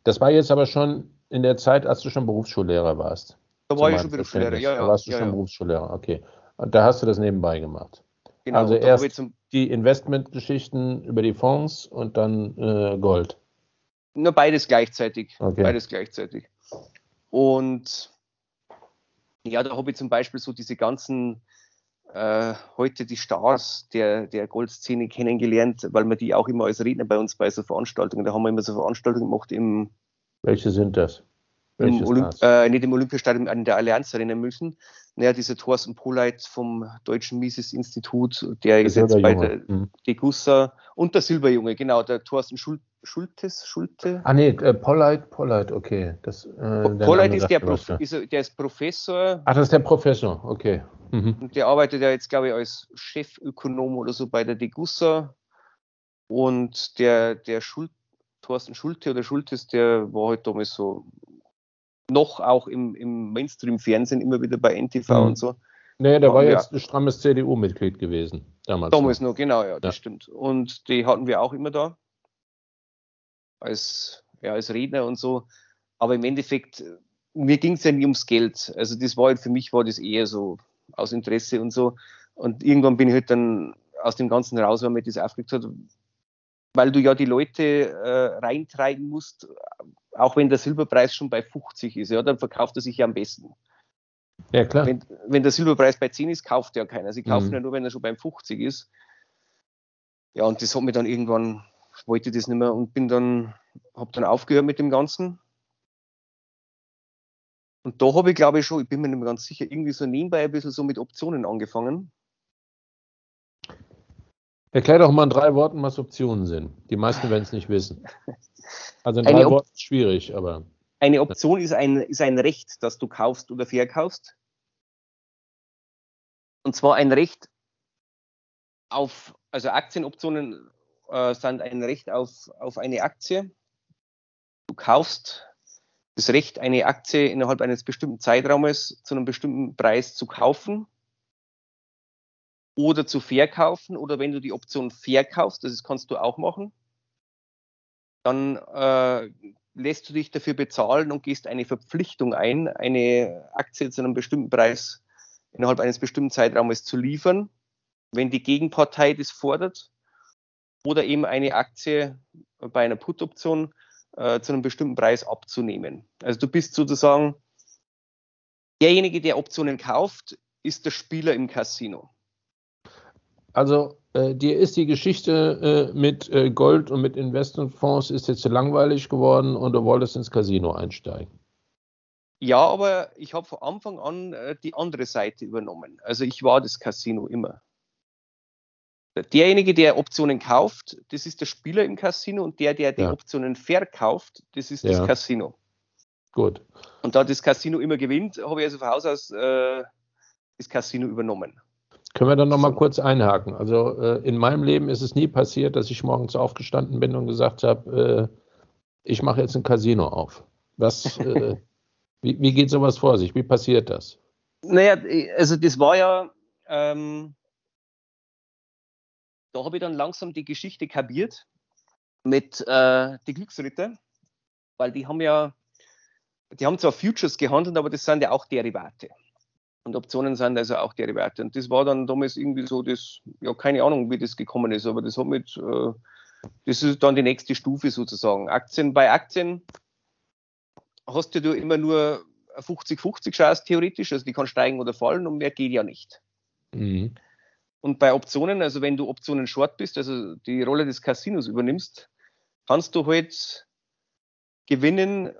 Das war jetzt aber schon in der Zeit, als du schon Berufsschullehrer warst. Da war ich schon Berufsschullehrer, ja, ja. Da warst du ja, schon ja. Berufsschullehrer, okay. Und da hast du das nebenbei gemacht. Genau, also erst die Investmentgeschichten über die Fonds und dann äh, Gold. Nur beides gleichzeitig. Okay. Beides gleichzeitig. Und ja, da habe ich zum Beispiel so diese ganzen äh, heute die Stars der, der Goldszene kennengelernt, weil wir die auch immer als Redner bei uns bei so Veranstaltungen, da haben wir immer so Veranstaltungen gemacht im. Welche sind das? Im Olymp äh, nicht im Olympiastadion, an der Allianz Arena München. Naja, dieser Thorsten Poleit vom Deutschen Mises-Institut, der, der ist jetzt bei der mhm. Degussa und der Silberjunge, genau, der Thorsten Schul Schultes, Schulte. Ah nee, äh, Polleit, Polleit, okay. Das, äh, Polleit ist der, Prof, ist, der ist Professor. Ach, das ist der Professor, okay. Mhm. Und der arbeitet ja jetzt, glaube ich, als Chefökonom oder so bei der Degussa. Und der, der Schul Thorsten Schulte oder Schultes, der war halt damals so noch auch im, im Mainstream-Fernsehen immer wieder bei NTV mhm. und so. Nee, der war jetzt ein strammes CDU-Mitglied gewesen. Damals. Damals noch, genau, ja, das ja. stimmt. Und die hatten wir auch immer da. Als, ja, als Redner und so. Aber im Endeffekt, mir ging es ja nie ums Geld. Also das war halt, für mich war das eher so aus Interesse und so. Und irgendwann bin ich halt dann aus dem Ganzen raus, weil mir das aufgeregt hat, weil du ja die Leute äh, reintreiben musst, auch wenn der Silberpreis schon bei 50 ist, ja, dann verkauft er sich ja am besten. Ja, klar. Wenn, wenn der Silberpreis bei 10 ist, kauft ja keiner. Sie kaufen mhm. ja nur, wenn er schon beim 50 ist. Ja, und das hat mir dann irgendwann, wollte ich das nicht mehr und bin dann, habe dann aufgehört mit dem Ganzen und da habe ich, glaube ich, schon, ich bin mir nicht mehr ganz sicher, irgendwie so nebenbei ein bisschen so mit Optionen angefangen. Erklär doch mal in drei Worten, was Optionen sind. Die meisten werden es nicht wissen. Also in drei eine Worten ist schwierig, aber. Eine Option ist ein, ist ein Recht, das du kaufst oder verkaufst. Und zwar ein Recht auf, also Aktienoptionen äh, sind ein Recht auf, auf eine Aktie. Du kaufst das Recht, eine Aktie innerhalb eines bestimmten Zeitraumes zu einem bestimmten Preis zu kaufen oder zu verkaufen. Oder wenn du die Option verkaufst, das kannst du auch machen, dann äh, lässt du dich dafür bezahlen und gehst eine Verpflichtung ein, eine Aktie zu einem bestimmten Preis innerhalb eines bestimmten Zeitraumes zu liefern, wenn die Gegenpartei das fordert, oder eben eine Aktie bei einer Put-Option äh, zu einem bestimmten Preis abzunehmen. Also du bist sozusagen derjenige, der Optionen kauft, ist der Spieler im Casino. Also äh, dir ist die Geschichte äh, mit äh, Gold und mit Investmentfonds ist jetzt langweilig geworden und du wolltest ins Casino einsteigen. Ja, aber ich habe von Anfang an äh, die andere Seite übernommen. Also ich war das Casino immer. Derjenige, der Optionen kauft, das ist der Spieler im Casino und der, der die ja. Optionen verkauft, das ist das ja. Casino. Gut. Und da das Casino immer gewinnt, habe ich also von Haus aus äh, das Casino übernommen. Können wir dann nochmal kurz einhaken? Also äh, in meinem Leben ist es nie passiert, dass ich morgens aufgestanden bin und gesagt habe, äh, ich mache jetzt ein Casino auf. Was, *laughs* äh, wie, wie, geht sowas vor sich? Wie passiert das? Naja, also das war ja, ähm, da habe ich dann langsam die Geschichte kapiert mit äh, die Glücksritter, weil die haben ja, die haben zwar Futures gehandelt, aber das sind ja auch Derivate. Und Optionen sind also auch Derivate. Und das war dann damals irgendwie so das, ja, keine Ahnung, wie das gekommen ist, aber das hat mit, äh, das ist dann die nächste Stufe sozusagen. Aktien, bei Aktien hast du immer nur 50-50 Chance theoretisch, also die kann steigen oder fallen und mehr geht ja nicht. Mhm. Und bei Optionen, also wenn du Optionen short bist, also die Rolle des Casinos übernimmst, kannst du halt gewinnen,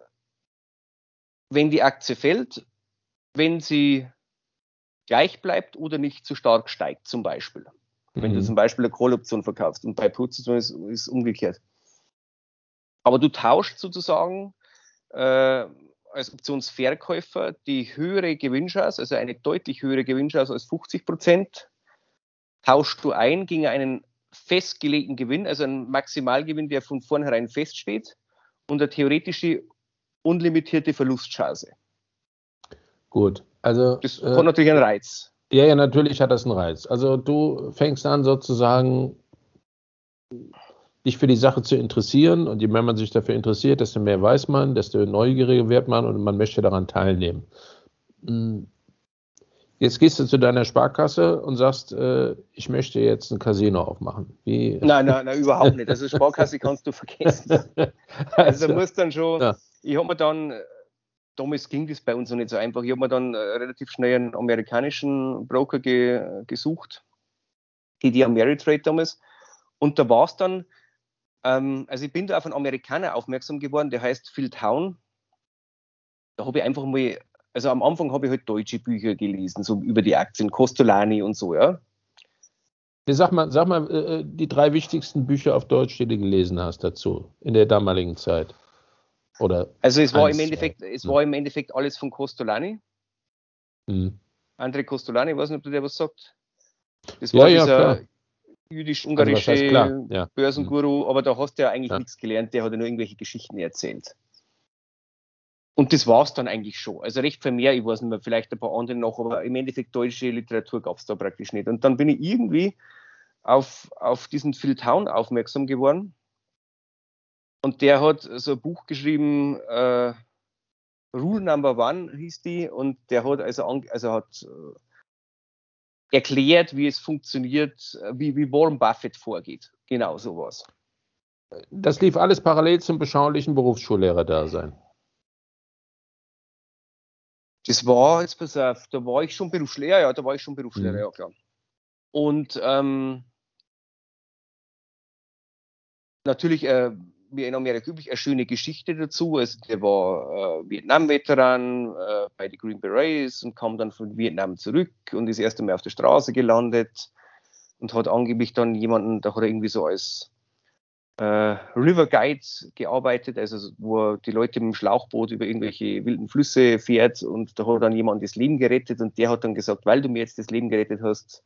wenn die Aktie fällt, wenn sie gleich bleibt oder nicht zu stark steigt, zum Beispiel. Mhm. Wenn du mhm. zum Beispiel eine Call-Option verkaufst und bei Puts ist es umgekehrt. Aber du tauscht sozusagen äh, als Optionsverkäufer die höhere Gewinnchance, also eine deutlich höhere Gewinnchance als 50 Prozent tauschst du ein gegen einen festgelegten Gewinn, also einen Maximalgewinn, der von vornherein feststeht und eine theoretische unlimitierte Verlustchance. Gut, also. Das äh, hat natürlich einen Reiz. Ja, ja, natürlich hat das einen Reiz. Also du fängst an sozusagen dich für die Sache zu interessieren und je mehr man sich dafür interessiert, desto mehr weiß man, desto neugieriger wird man und man möchte daran teilnehmen. Hm, Jetzt gehst du zu deiner Sparkasse und sagst, äh, ich möchte jetzt ein Casino aufmachen. Wie? Nein, nein, nein, überhaupt nicht. Also Sparkasse kannst du *laughs* vergessen. Also, also da musst dann schon, ja. ich habe mir dann, damals ging das bei uns noch nicht so einfach, ich habe mir dann äh, relativ schnell einen amerikanischen Broker ge, gesucht, die Ameritrade damals. Und da war es dann, ähm, also ich bin da auf einen Amerikaner aufmerksam geworden, der heißt Phil Town. Da habe ich einfach mal also am Anfang habe ich halt deutsche Bücher gelesen, so über die Aktien, Costolani und so, ja. Sag mal, sag mal äh, die drei wichtigsten Bücher auf Deutsch, die du gelesen hast dazu in der damaligen Zeit. Oder also es war im Endeffekt, zwei. es hm. war im Endeffekt alles von Costolani. Hm. André Costolani, ich weiß nicht, ob du dir was sagt. Das war ja, dieser ja, jüdisch-ungarische also, ja. Börsenguru, hm. aber da hast du ja eigentlich ja. nichts gelernt, der hat ja nur irgendwelche Geschichten erzählt. Und das war es dann eigentlich schon. Also recht viel mehr, ich weiß nicht mehr, vielleicht ein paar andere noch, aber im Endeffekt deutsche Literatur gab es da praktisch nicht. Und dann bin ich irgendwie auf, auf diesen Phil Town aufmerksam geworden. Und der hat so ein Buch geschrieben, äh, Rule Number One hieß die, und der hat also, also hat äh, erklärt, wie es funktioniert, wie, wie Warren Buffett vorgeht. Genau sowas. Das lief alles parallel zum beschaulichen Berufsschullehrer-Dasein. Das war, jetzt pass auf, da war ich schon Berufslehrer, ja, da war ich schon Berufslehrer, mhm. ja klar. Und ähm, natürlich, äh, wie in Amerika üblich, eine schöne Geschichte dazu. Also der war äh, Vietnam-Veteran äh, bei den Green Berets und kam dann von Vietnam zurück und ist erst einmal auf der Straße gelandet und hat angeblich dann jemanden, da hat er irgendwie so als äh, River Guide gearbeitet, also wo die Leute mit dem Schlauchboot über irgendwelche wilden Flüsse fährt und da hat dann jemand das Leben gerettet und der hat dann gesagt, weil du mir jetzt das Leben gerettet hast,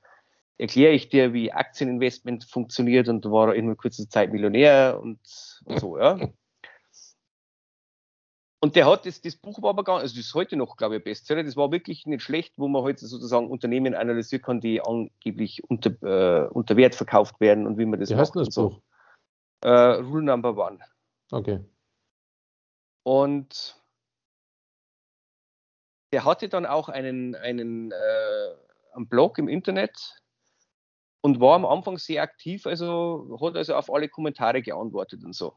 erkläre ich dir, wie Aktieninvestment funktioniert und war in kurzer Zeit Millionär und, und so, ja. Und der hat das, das Buch war aber gar also das ist heute noch, glaube ich, Bestseller. Das war wirklich nicht schlecht, wo man heute sozusagen Unternehmen analysieren kann, die angeblich unter, äh, unter Wert verkauft werden und wie man das wie macht. Wie heißt das Buch? Äh, Rule Number One. Okay. Und der hatte dann auch einen, einen, äh, einen Blog im Internet und war am Anfang sehr aktiv, also hat also auf alle Kommentare geantwortet und so.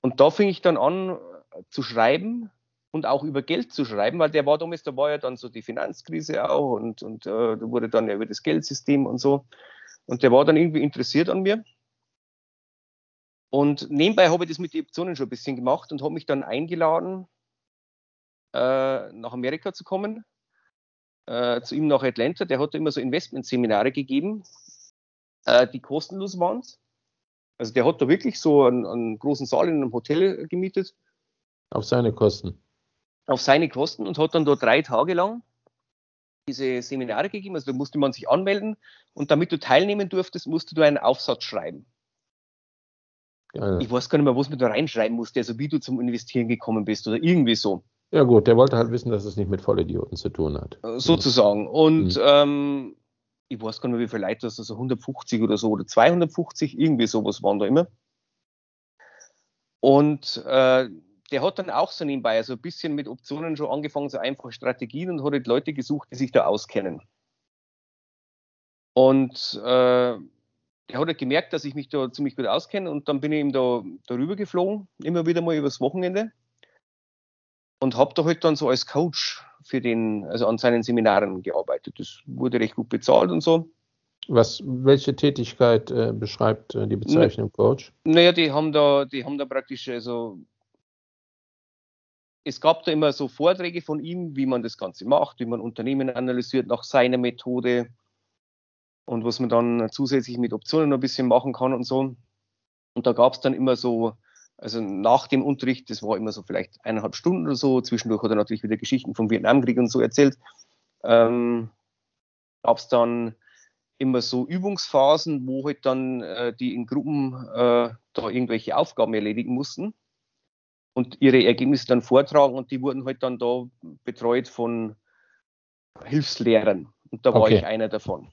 Und da fing ich dann an äh, zu schreiben und auch über Geld zu schreiben, weil der war damals, da war ja dann so die Finanzkrise auch und, und äh, da wurde dann ja über das Geldsystem und so. Und der war dann irgendwie interessiert an mir. Und nebenbei habe ich das mit den Optionen schon ein bisschen gemacht und habe mich dann eingeladen, äh, nach Amerika zu kommen, äh, zu ihm nach Atlanta. Der hat immer so Investmentseminare gegeben, äh, die kostenlos waren. Also der hat da wirklich so einen, einen großen Saal in einem Hotel gemietet. Auf seine Kosten. Auf seine Kosten und hat dann dort drei Tage lang diese Seminare gegeben. Also da musste man sich anmelden und damit du teilnehmen durftest, musst du einen Aufsatz schreiben. Geil. Ich weiß gar nicht mehr, was man da reinschreiben musste, also wie du zum Investieren gekommen bist oder irgendwie so. Ja gut, der wollte halt wissen, dass es nicht mit Vollidioten zu tun hat. Sozusagen. Und mhm. ähm, ich weiß gar nicht wie viele Leute das, also 150 oder so oder 250, irgendwie sowas waren da immer. Und äh, der hat dann auch so nebenbei, also ein bisschen mit Optionen schon angefangen, so einfache Strategien und hat halt Leute gesucht, die sich da auskennen. Und äh, er hat halt gemerkt, dass ich mich da ziemlich gut auskenne und dann bin ich ihm da darüber geflogen, immer wieder mal übers Wochenende und habe da halt dann so als Coach für den, also an seinen Seminaren gearbeitet. Das wurde recht gut bezahlt und so. Was, welche Tätigkeit äh, beschreibt äh, die Bezeichnung Coach? Naja, die haben da, die haben da praktisch, also es gab da immer so Vorträge von ihm, wie man das Ganze macht, wie man Unternehmen analysiert nach seiner Methode und was man dann zusätzlich mit Optionen noch ein bisschen machen kann und so. Und da gab es dann immer so also nach dem Unterricht, das war immer so vielleicht eineinhalb Stunden oder so, zwischendurch hat er natürlich wieder Geschichten vom Vietnamkrieg und so erzählt, ähm, gab es dann immer so Übungsphasen, wo halt dann äh, die in Gruppen äh, da irgendwelche Aufgaben erledigen mussten und ihre Ergebnisse dann vortragen und die wurden halt dann da betreut von Hilfslehrern und da war okay. ich einer davon.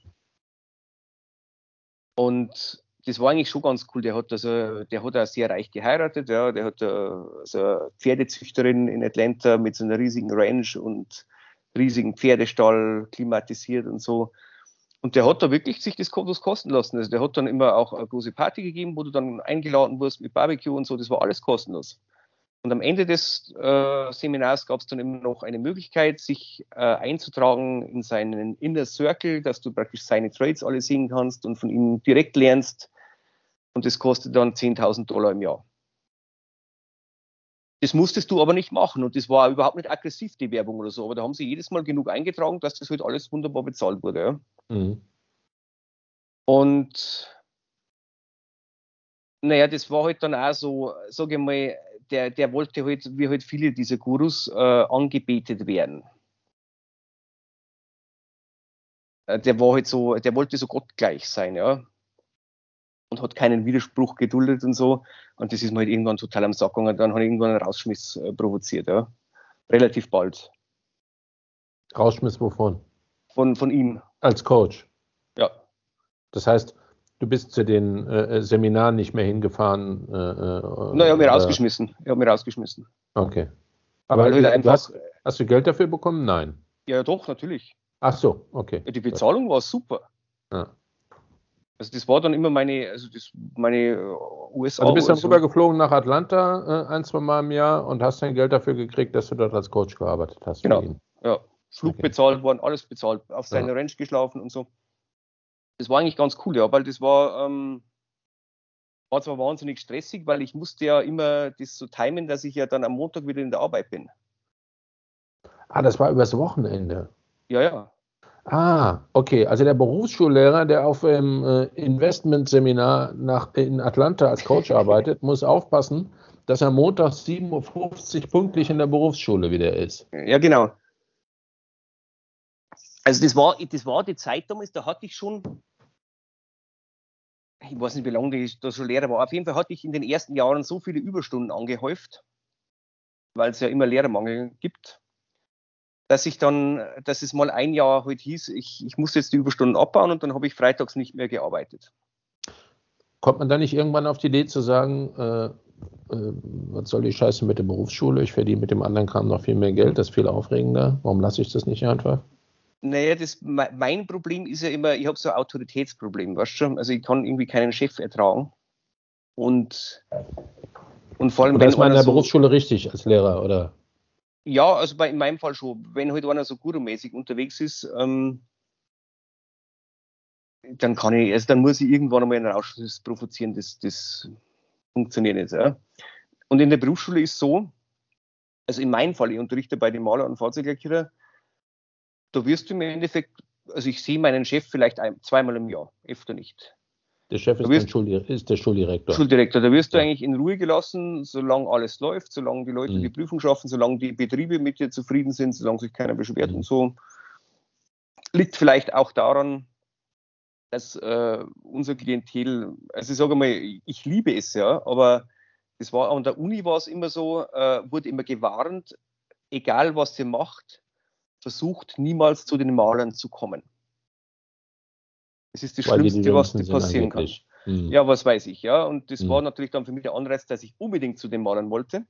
Und das war eigentlich schon ganz cool. Der hat also, der hat auch sehr reich geheiratet, ja, der hat also eine Pferdezüchterin in Atlanta mit so einer riesigen Ranch und riesigen Pferdestall klimatisiert und so. Und der hat da wirklich sich das was kosten lassen. Also der hat dann immer auch eine große Party gegeben, wo du dann eingeladen wurdest mit Barbecue und so. Das war alles kostenlos. Und am Ende des äh, Seminars gab es dann immer noch eine Möglichkeit, sich äh, einzutragen in seinen Inner Circle, dass du praktisch seine Trades alle sehen kannst und von ihm direkt lernst, und das kostet dann 10.000 Dollar im Jahr. Das musstest du aber nicht machen und das war überhaupt nicht aggressiv, die Werbung oder so, aber da haben sie jedes Mal genug eingetragen, dass das halt alles wunderbar bezahlt wurde. Ja. Mhm. Und naja, das war halt dann auch so, sage ich mal, der, der wollte halt, wie halt viele dieser Gurus, äh, angebetet werden. Äh, der war halt so, der wollte so gottgleich sein, ja und hat keinen Widerspruch geduldet und so. Und das ist mir halt irgendwann total am Sack gegangen. Dann hat er irgendwann einen Rausschmiss äh, provoziert, ja. Relativ bald. Rausschmiss wovon? Von, von ihm. Als Coach? Ja. Das heißt, du bist zu den äh, Seminaren nicht mehr hingefahren? Äh, äh, Nein, ich habe mich rausgeschmissen. Ich habe mich rausgeschmissen. Okay. Aber halt einfach, hast, hast, du Geld dafür bekommen? Nein. Ja, doch, natürlich. Ach so, okay. Die Bezahlung war super. Ja. Also das war dann immer meine, also das, meine USA. Äh, also du bist dann so. rübergeflogen nach Atlanta äh, ein, zwei Mal im Jahr und hast dein Geld dafür gekriegt, dass du dort als Coach gearbeitet hast. Genau. Ja. Flug okay. bezahlt worden, alles bezahlt, auf seine ja. Ranch geschlafen und so. Das war eigentlich ganz cool, ja, weil das war, ähm, war zwar wahnsinnig stressig, weil ich musste ja immer das so timen, dass ich ja dann am Montag wieder in der Arbeit bin. Ah, das war übers Wochenende. Ja, ja. Ah, okay. Also der Berufsschullehrer, der auf dem äh, Investmentseminar nach, in Atlanta als Coach *laughs* arbeitet, muss aufpassen, dass er montags 7.50 Uhr pünktlich in der Berufsschule wieder ist. Ja, genau. Also das war, das war die Zeit damals, da hatte ich schon, ich weiß nicht, wie lange ich da schon Lehrer war, auf jeden Fall hatte ich in den ersten Jahren so viele Überstunden angehäuft, weil es ja immer Lehrermangel gibt, dass ich dann, dass es mal ein Jahr halt hieß, ich, ich muss jetzt die Überstunden abbauen und dann habe ich freitags nicht mehr gearbeitet. Kommt man da nicht irgendwann auf die Idee zu sagen, äh, äh, was soll die Scheiße mit der Berufsschule? Ich verdiene mit dem anderen Kram noch viel mehr Geld, das ist viel aufregender. Warum lasse ich das nicht einfach? Naja, das, mein Problem ist ja immer, ich habe so ein Autoritätsproblem, weißt du? Also ich kann irgendwie keinen Chef ertragen. Und, und vor allem. Und das ist man in der so, Berufsschule richtig als Lehrer, oder? Ja, also bei, in meinem Fall schon. Wenn halt einer so gurumäßig unterwegs ist, ähm, dann kann ich, also dann muss ich irgendwann einmal einen Ausschuss provozieren, das, das funktioniert nicht. Ja. Und in der Berufsschule ist so, also in meinem Fall, ich unterrichte bei den Maler- und Fahrzeuglackierer, da wirst du im Endeffekt, also ich sehe meinen Chef vielleicht ein, zweimal im Jahr, öfter nicht. Der Chef ist, wirst, ist, der Schuldirektor. Schuldirektor, da wirst du eigentlich in Ruhe gelassen, solange alles läuft, solange die Leute mhm. die Prüfung schaffen, solange die Betriebe mit dir zufrieden sind, solange sich keiner beschwert mhm. und so. Liegt vielleicht auch daran, dass äh, unser Klientel, also ich sage mal, ich liebe es ja, aber das war an der Uni war es immer so, äh, wurde immer gewarnt, egal was ihr macht, versucht niemals zu den Malern zu kommen. Das ist das Weil Schlimmste, was dir passieren kann. Mhm. Ja, was weiß ich, ja. Und das mhm. war natürlich dann für mich der Anreiz, dass ich unbedingt zu den Malern wollte.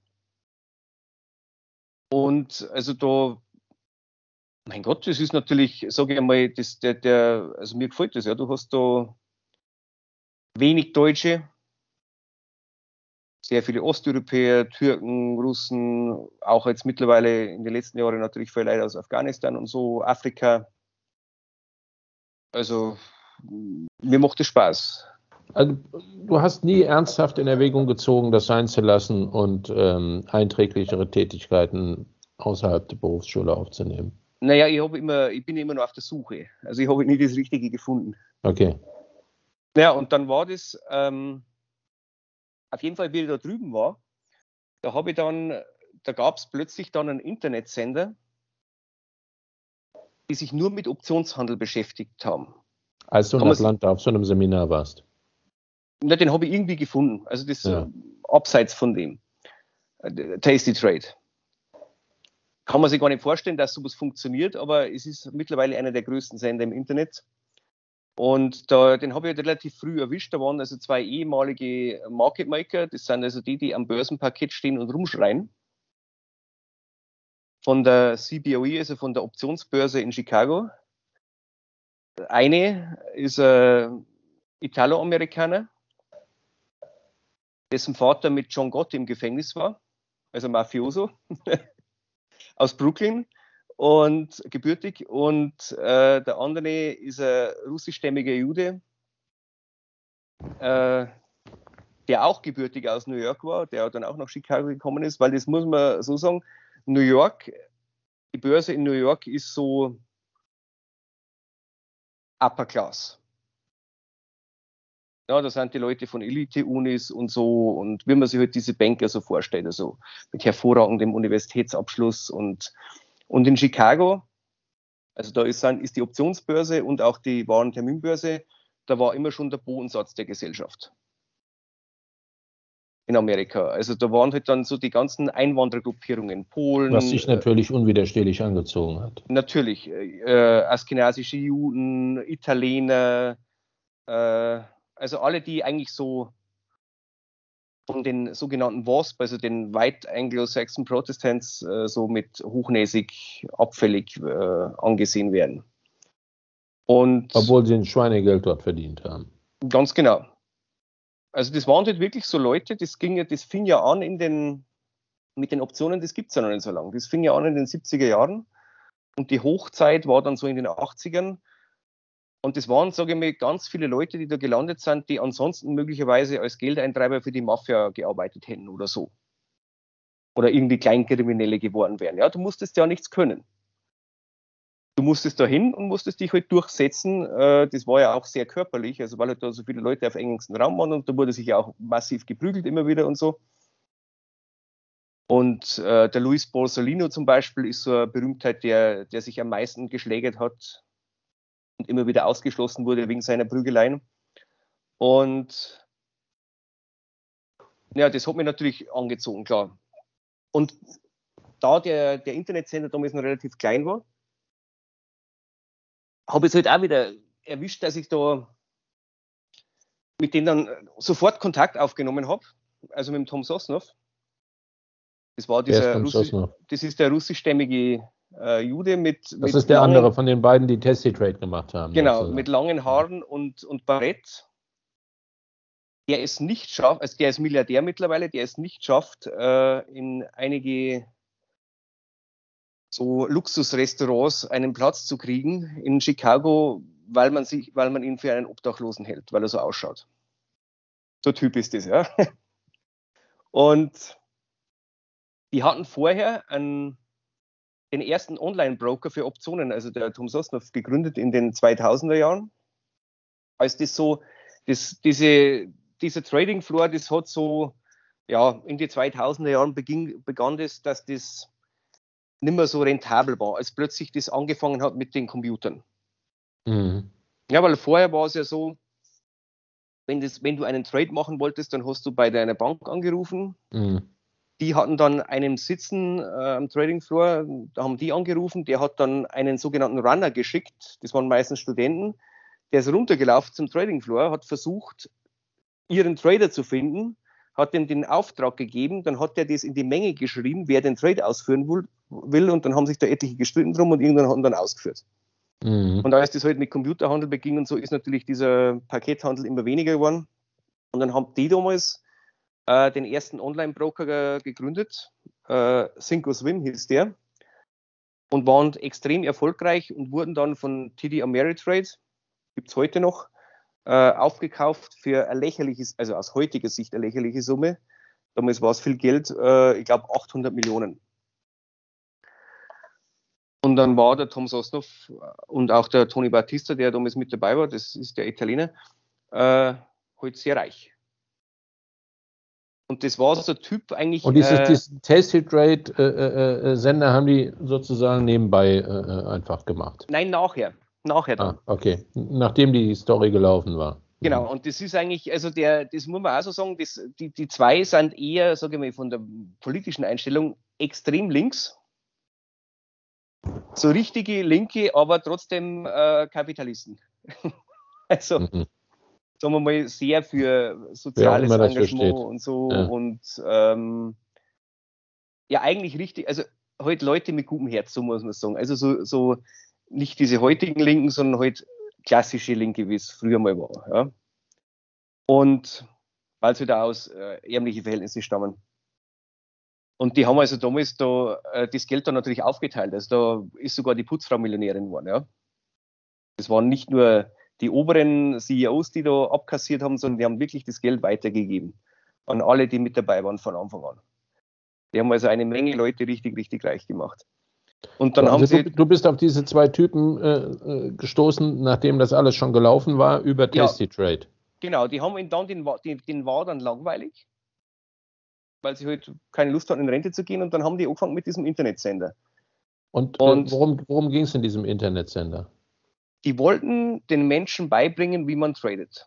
Und also da mein Gott, das ist natürlich, sage ich einmal, das, der, der, also mir gefällt das ja. Du hast da wenig Deutsche, sehr viele Osteuropäer, Türken, Russen, auch jetzt mittlerweile in den letzten Jahren natürlich viele Leute aus Afghanistan und so, Afrika. Also mir macht es Spaß. Also, du hast nie ernsthaft in Erwägung gezogen, das sein zu lassen und ähm, einträglichere Tätigkeiten außerhalb der Berufsschule aufzunehmen. Naja, ich, immer, ich bin immer noch auf der Suche. Also ich habe nie das Richtige gefunden. Okay. Ja, und dann war das, ähm, auf jeden Fall, wie ich da drüben war, da habe ich dann, da gab es plötzlich dann einen Internetsender, die sich nur mit Optionshandel beschäftigt haben. Als du in Atlanta auf so einem Seminar warst? Na, den habe ich irgendwie gefunden. Also das ja. abseits von dem. Äh, Tasty Trade kann man sich gar nicht vorstellen, dass sowas funktioniert, aber es ist mittlerweile einer der größten Sender im Internet. Und da, den habe ich halt relativ früh erwischt. Da waren also zwei ehemalige Market Maker. Das sind also die, die am Börsenparkett stehen und rumschreien. Von der CBOE, also von der Optionsbörse in Chicago. Eine ist ein Italo-Amerikaner, dessen Vater mit John Gott im Gefängnis war, also Mafioso. *laughs* aus Brooklyn und gebürtig und äh, der andere ist ein russischstämmiger Jude, äh, der auch gebürtig aus New York war, der dann auch nach Chicago gekommen ist, weil das muss man so sagen, New York, die Börse in New York ist so Upper Class. Ja, da sind die Leute von Elite-Unis und so und wie man sich halt diese Banker so vorstellt, also mit hervorragendem Universitätsabschluss und, und in Chicago, also da ist, ist die Optionsbörse und auch die Warenterminbörse, da war immer schon der Bodensatz der Gesellschaft in Amerika. Also da waren halt dann so die ganzen Einwanderergruppierungen, Polen. Was sich natürlich unwiderstehlich angezogen hat. Natürlich. Äh, askenasische Juden, Italiener, äh, also alle, die eigentlich so von den sogenannten WASP, also den White Anglo-Saxon Protestants, äh, so mit hochnäsig, abfällig äh, angesehen werden. Und Obwohl sie ein Schweinegeld dort verdient haben. Ganz genau. Also das waren halt wirklich so Leute, das ging das fing ja an in den, mit den Optionen, das gibt es ja noch nicht so lange. Das fing ja an in den 70er Jahren und die Hochzeit war dann so in den 80ern und das waren, sage ich mal, ganz viele Leute, die da gelandet sind, die ansonsten möglicherweise als Geldeintreiber für die Mafia gearbeitet hätten oder so. Oder irgendwie Kleinkriminelle geworden wären. Ja, du musstest ja nichts können. Du musstest da hin und musstest dich halt durchsetzen. Äh, das war ja auch sehr körperlich, also weil halt da so viele Leute auf engstem Raum waren und da wurde sich ja auch massiv geprügelt immer wieder und so. Und äh, der Luis Borsolino zum Beispiel ist so eine Berühmtheit, der, der sich am meisten geschlägert hat und immer wieder ausgeschlossen wurde wegen seiner Prügeleien. Und ja, das hat mich natürlich angezogen, klar. Und da der, der Internetsender damals noch relativ klein war, habe ich es halt auch wieder erwischt, dass ich da mit denen dann sofort Kontakt aufgenommen habe, also mit dem Tom Sosnov. Das war dieser Russi das ist der russischstämmige äh, Jude mit. Das mit ist der langen, andere von den beiden, die Testy Trade gemacht haben. Genau, sozusagen. mit langen Haaren und, und Barett. Der es nicht schafft, also der ist Milliardär mittlerweile, der es nicht schafft, äh, in einige so Luxusrestaurants einen Platz zu kriegen in Chicago, weil man, sich, weil man ihn für einen Obdachlosen hält, weil er so ausschaut. So Typ ist das, ja. *laughs* Und die hatten vorher einen, den ersten Online-Broker für Optionen, also der Tom Sosnoff, gegründet in den 2000er Jahren. Als das so, das, diese, diese Trading Floor, das hat so, ja, in die 2000er Jahren beging, begann das, dass das nicht mehr so rentabel war, als plötzlich das angefangen hat mit den Computern. Mhm. Ja, weil vorher war es ja so, wenn, das, wenn du einen Trade machen wolltest, dann hast du bei deiner Bank angerufen. Mhm. Die hatten dann einen Sitzen äh, am Trading Floor, da haben die angerufen, der hat dann einen sogenannten Runner geschickt, das waren meistens Studenten, der ist runtergelaufen zum Trading Floor, hat versucht, ihren Trader zu finden, hat ihm den Auftrag gegeben, dann hat er das in die Menge geschrieben, wer den Trade ausführen will, und dann haben sich da etliche gestritten drum und irgendwann hat er dann ausgeführt. Mhm. Und als das halt mit Computerhandel beging und so, ist natürlich dieser Pakethandel immer weniger geworden. Und dann haben die damals äh, den ersten Online-Broker gegründet, äh, Syncoswim hieß der, und waren extrem erfolgreich und wurden dann von TD Ameritrade, gibt es heute noch, äh, aufgekauft für ein lächerliches, also aus heutiger Sicht eine lächerliche Summe. Damals war es viel Geld, äh, ich glaube 800 Millionen. Und dann war der Tom Sosnov und auch der Tony Battista, der damals mit dabei war, das ist der Italiener, äh, halt sehr reich. Und das war so ein Typ eigentlich. Und dieses, äh, diesen Tasty Trade äh, äh, äh, Sender haben die sozusagen nebenbei äh, einfach gemacht. Nein, nachher. Nachher dann. Ah, okay. Nachdem die Story gelaufen war. Genau, mhm. und das ist eigentlich, also der, das muss man auch so sagen, das, die, die zwei sind eher, sage ich mal, von der politischen Einstellung extrem links so richtige Linke, aber trotzdem äh, Kapitalisten. *laughs* also, mhm. sagen wir mal, sehr für soziales Engagement und so. Ja. Und ähm, ja, eigentlich richtig, also halt Leute mit gutem Herz, so muss man sagen. Also so, so nicht diese heutigen Linken, sondern halt klassische Linke, wie es früher mal war. Ja. Und weil sie da aus äh, ärmlichen Verhältnissen stammen. Und die haben also damals da äh, das Geld dann natürlich aufgeteilt. Also da ist sogar die Putzfrau Millionärin geworden. Ja. Das waren nicht nur die oberen CEOs, die da abkassiert haben, sondern die haben wirklich das Geld weitergegeben an alle, die mit dabei waren von Anfang an. Die haben also eine Menge Leute richtig, richtig reich gemacht. Und dann also haben sie, du, bist auf diese zwei Typen äh, äh, gestoßen, nachdem das alles schon gelaufen war, über Tasty ja, Trade. Genau, die haben ihn dann, den, den, den war dann langweilig weil sie halt keine Lust hatten, in Rente zu gehen. Und dann haben die angefangen mit diesem Internetsender. Und, äh, und worum, worum ging es in diesem Internetsender? Die wollten den Menschen beibringen, wie man tradet.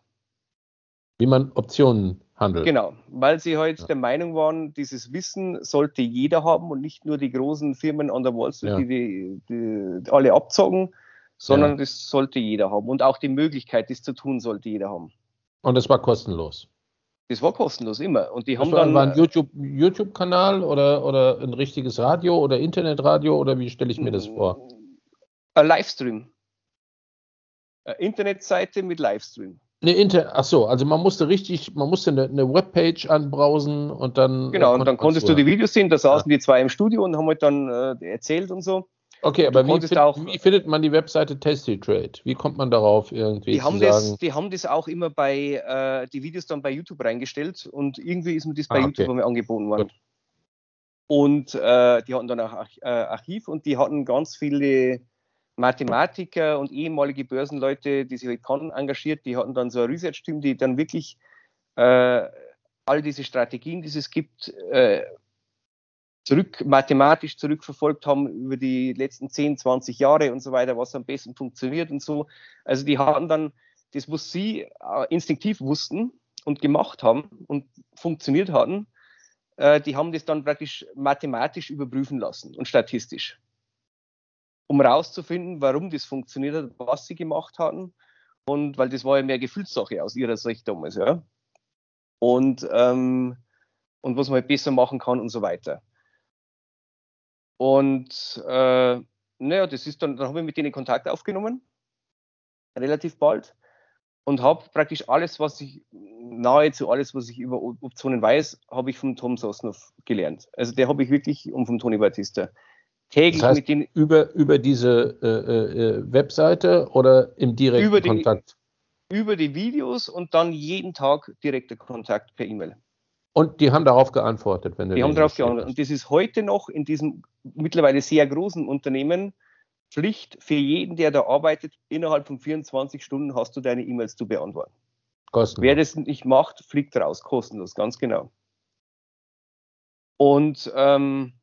Wie man Optionen handelt. Genau, weil sie halt ja. der Meinung waren, dieses Wissen sollte jeder haben und nicht nur die großen Firmen an der Wall Street, ja. die, die, die, alle abzogen, sondern ja. das sollte jeder haben. Und auch die Möglichkeit, das zu tun, sollte jeder haben. Und es war kostenlos. Das war kostenlos immer. Und die haben war, dann. War ein YouTube-Kanal YouTube oder, oder ein richtiges Radio oder Internetradio oder wie stelle ich mir das vor? Ein Livestream. Eine Internetseite mit Livestream. Ne, Inter ach so, also man musste richtig, man musste eine, eine Webpage anbrausen und dann. Genau, und dann konntest du die Videos sehen, da saßen ja. die zwei im Studio und haben halt dann äh, erzählt und so. Okay, aber wie, find, auch, wie, findet man die Webseite Testy Trade? Wie kommt man darauf irgendwie? Die haben, das, die haben das auch immer bei, äh, die Videos dann bei YouTube reingestellt und irgendwie ist mir das bei ah, YouTube okay. angeboten worden. Gut. Und äh, die hatten dann auch äh, Archiv und die hatten ganz viele Mathematiker und ehemalige Börsenleute, die sich halt kannten, engagiert. Die hatten dann so ein Research-Team, die dann wirklich äh, all diese Strategien, die es gibt, äh, zurück, mathematisch zurückverfolgt haben über die letzten 10, 20 Jahre und so weiter, was am besten funktioniert und so. Also die haben dann das, was sie äh, instinktiv wussten und gemacht haben und funktioniert hatten, äh, die haben das dann praktisch mathematisch überprüfen lassen und statistisch, um rauszufinden, warum das funktioniert hat, was sie gemacht hatten. Und weil das war ja mehr Gefühlssache aus ihrer Sicht damals, ja. Und, ähm, und was man halt besser machen kann und so weiter. Und äh, naja, das ist dann, dann habe ich mit denen Kontakt aufgenommen, relativ bald und habe praktisch alles, was ich, nahezu alles, was ich über Optionen weiß, habe ich von Tom Sosnoff gelernt. Also der habe ich wirklich und von Tony Batista. Täglich das heißt, mit denen. Über, über diese äh, äh, Webseite oder im direkten über die, Kontakt? Über die Videos und dann jeden Tag direkter Kontakt per E-Mail. Und die haben darauf geantwortet, wenn du Die haben darauf geantwortet. Und das ist heute noch in diesem mittlerweile sehr großen Unternehmen Pflicht für jeden, der da arbeitet, innerhalb von 24 Stunden hast du deine E-Mails zu beantworten. Kostenlos. Wer das nicht macht, fliegt raus, kostenlos, ganz genau. Und ähm,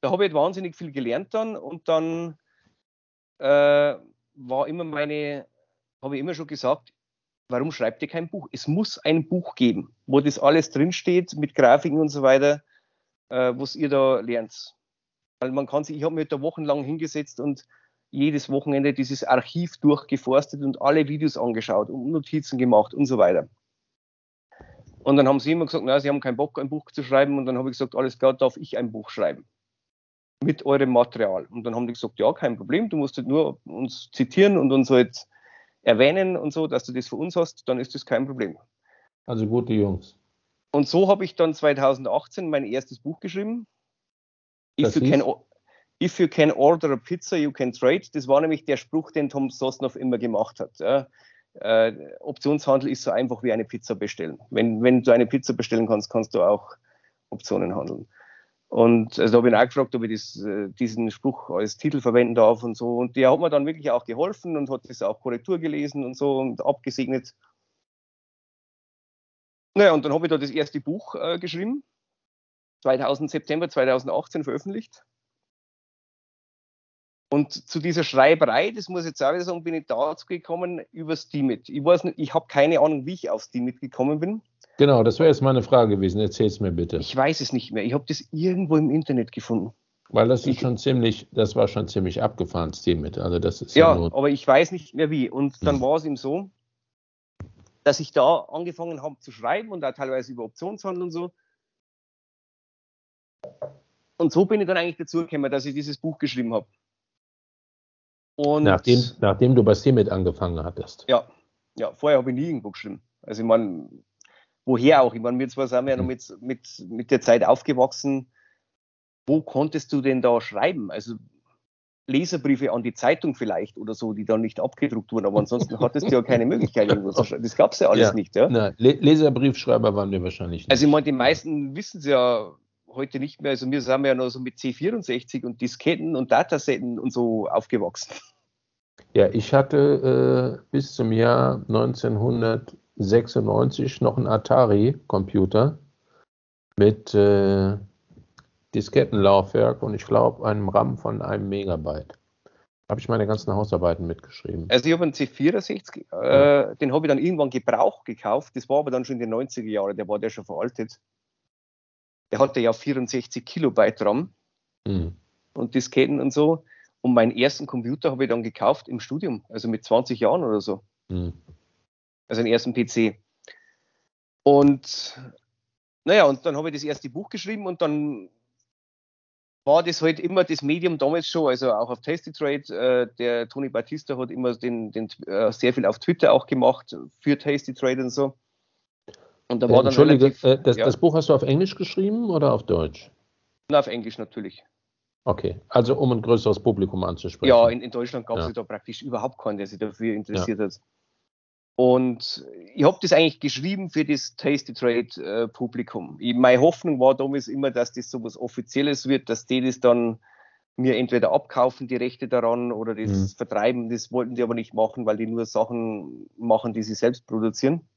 da habe ich wahnsinnig viel gelernt dann und dann äh, war immer meine, habe ich immer schon gesagt, warum schreibt ihr kein Buch? Es muss ein Buch geben, wo das alles drinsteht mit Grafiken und so weiter, äh, was ihr da lernt. Weil man kann sich, ich habe mich da wochenlang hingesetzt und jedes Wochenende dieses Archiv durchgeforstet und alle Videos angeschaut und Notizen gemacht und so weiter. Und dann haben sie immer gesagt, na, sie haben keinen Bock, ein Buch zu schreiben. Und dann habe ich gesagt, alles klar, darf ich ein Buch schreiben? Mit eurem Material. Und dann haben die gesagt, ja, kein Problem, du musst halt nur uns zitieren und uns halt erwähnen und so, dass du das für uns hast, dann ist das kein Problem. Also gute Jungs. Und so habe ich dann 2018 mein erstes Buch geschrieben. If you, can, If you can order a pizza, you can trade. Das war nämlich der Spruch, den Tom Sosnoff immer gemacht hat. Ja. Äh, Optionshandel ist so einfach wie eine Pizza bestellen. Wenn, wenn du eine Pizza bestellen kannst, kannst du auch Optionen handeln. Und also da habe ich ihn auch gefragt, ob ich das, äh, diesen Spruch als Titel verwenden darf und so. Und der hat mir dann wirklich auch geholfen und hat das auch Korrektur gelesen und so und abgesegnet. Naja, und dann habe ich da das erste Buch äh, geschrieben, 2000, September 2018 veröffentlicht. Und zu dieser Schreiberei, das muss ich jetzt auch sagen, bin ich dazu gekommen über Steamit. Ich weiß nicht, ich habe keine Ahnung, wie ich auf Steamit gekommen bin. Genau, das wäre jetzt meine Frage gewesen. Erzähl es mir bitte. Ich weiß es nicht mehr. Ich habe das irgendwo im Internet gefunden. Weil das ist ich, schon ziemlich, das war schon ziemlich abgefahren, Steamit. Also das ist ja, ja aber ich weiß nicht mehr wie. Und dann hm. war es ihm so, dass ich da angefangen habe zu schreiben und auch teilweise über Optionshandel und so. Und so bin ich dann eigentlich dazu gekommen, dass ich dieses Buch geschrieben habe. Und nachdem, nachdem du bei Steamit angefangen hattest. Ja, ja vorher habe ich nie irgendwo geschrieben. Also ich meine, woher auch? Ich meine, wir zwar sind ja noch mhm. mit, mit, mit der Zeit aufgewachsen. Wo konntest du denn da schreiben? Also Leserbriefe an die Zeitung vielleicht oder so, die dann nicht abgedruckt wurden, aber ansonsten *laughs* hattest du ja keine Möglichkeit, irgendwo zu schreiben. Das gab es ja alles ja. nicht. Ja? Na, Leserbriefschreiber waren wir wahrscheinlich nicht. Also ich meine, die meisten wissen es ja heute nicht mehr. Also wir sind ja noch so mit C64 und Disketten und Datasetten und so aufgewachsen. Ja, ich hatte äh, bis zum Jahr 1996 noch einen Atari-Computer mit äh, Diskettenlaufwerk und ich glaube einem RAM von einem Megabyte. Habe ich meine ganzen Hausarbeiten mitgeschrieben. Also ich habe einen C64, äh, ja. den habe ich dann irgendwann Gebrauch gekauft. Das war aber dann schon in den 90er Jahren, der war der schon veraltet der hatte ja 64 Kilobyte RAM mhm. und Disketten und so. Und meinen ersten Computer habe ich dann gekauft im Studium, also mit 20 Jahren oder so. Mhm. Also den ersten PC. Und naja, und dann habe ich das erste Buch geschrieben und dann war das halt immer das Medium damals schon, also auch auf Tasty Trade. Äh, der Tony Batista hat immer den, den äh, sehr viel auf Twitter auch gemacht für Tasty Trade und so. Und da war äh, dann Entschuldige, relativ, äh, das, ja. das, Buch hast du auf Englisch geschrieben oder auf Deutsch? Na, auf Englisch natürlich. Okay, also um ein größeres Publikum anzusprechen. Ja, in, in Deutschland gab es ja. da praktisch überhaupt keinen, der sich dafür interessiert ja. hat. Und ich habe das eigentlich geschrieben für das Tasty Trade äh, Publikum. Ich, meine Hoffnung war damals immer, dass das so was Offizielles wird, dass die das dann mir entweder abkaufen, die Rechte daran, oder das mhm. vertreiben. Das wollten die aber nicht machen, weil die nur Sachen machen, die sie selbst produzieren.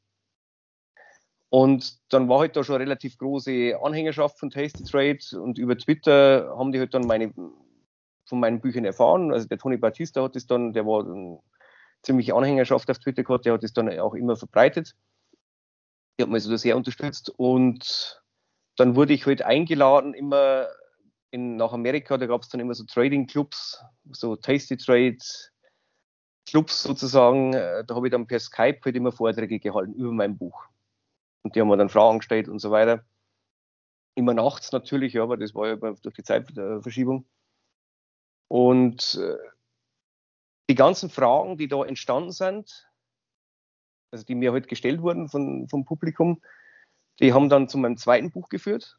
Und dann war halt da schon relativ große Anhängerschaft von Tasty Trade und über Twitter haben die halt dann meine, von meinen Büchern erfahren. Also der Tony Battista hat es dann, der war eine ziemliche Anhängerschaft auf Twitter gehabt, der hat es dann auch immer verbreitet. Die hat mich also sehr unterstützt und dann wurde ich halt eingeladen, immer in, nach Amerika, da gab es dann immer so Trading-Clubs, so Tasty Trade, Clubs sozusagen, da habe ich dann per Skype halt immer Vorträge gehalten über mein Buch. Und die haben mir dann Fragen gestellt und so weiter. Immer nachts natürlich, ja, aber das war ja durch die Zeitverschiebung. Und äh, die ganzen Fragen, die da entstanden sind, also die mir heute gestellt wurden von, vom Publikum, die haben dann zu meinem zweiten Buch geführt.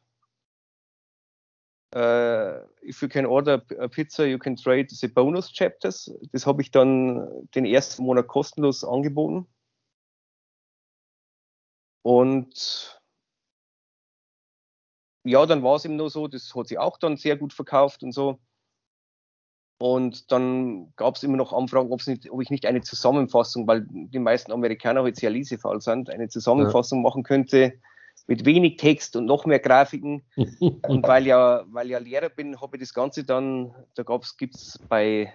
Uh, if you can order a pizza, you can trade the bonus chapters. Das habe ich dann den ersten Monat kostenlos angeboten. Und ja, dann war es eben nur so, das hat sich auch dann sehr gut verkauft und so. Und dann gab es immer noch Anfragen, nicht, ob ich nicht eine Zusammenfassung, weil die meisten Amerikaner heute halt sehr lesefaul sind, eine Zusammenfassung ja. machen könnte mit wenig Text und noch mehr Grafiken. *laughs* und weil ja, weil ja Lehrer bin, habe ich das Ganze dann, da gibt es bei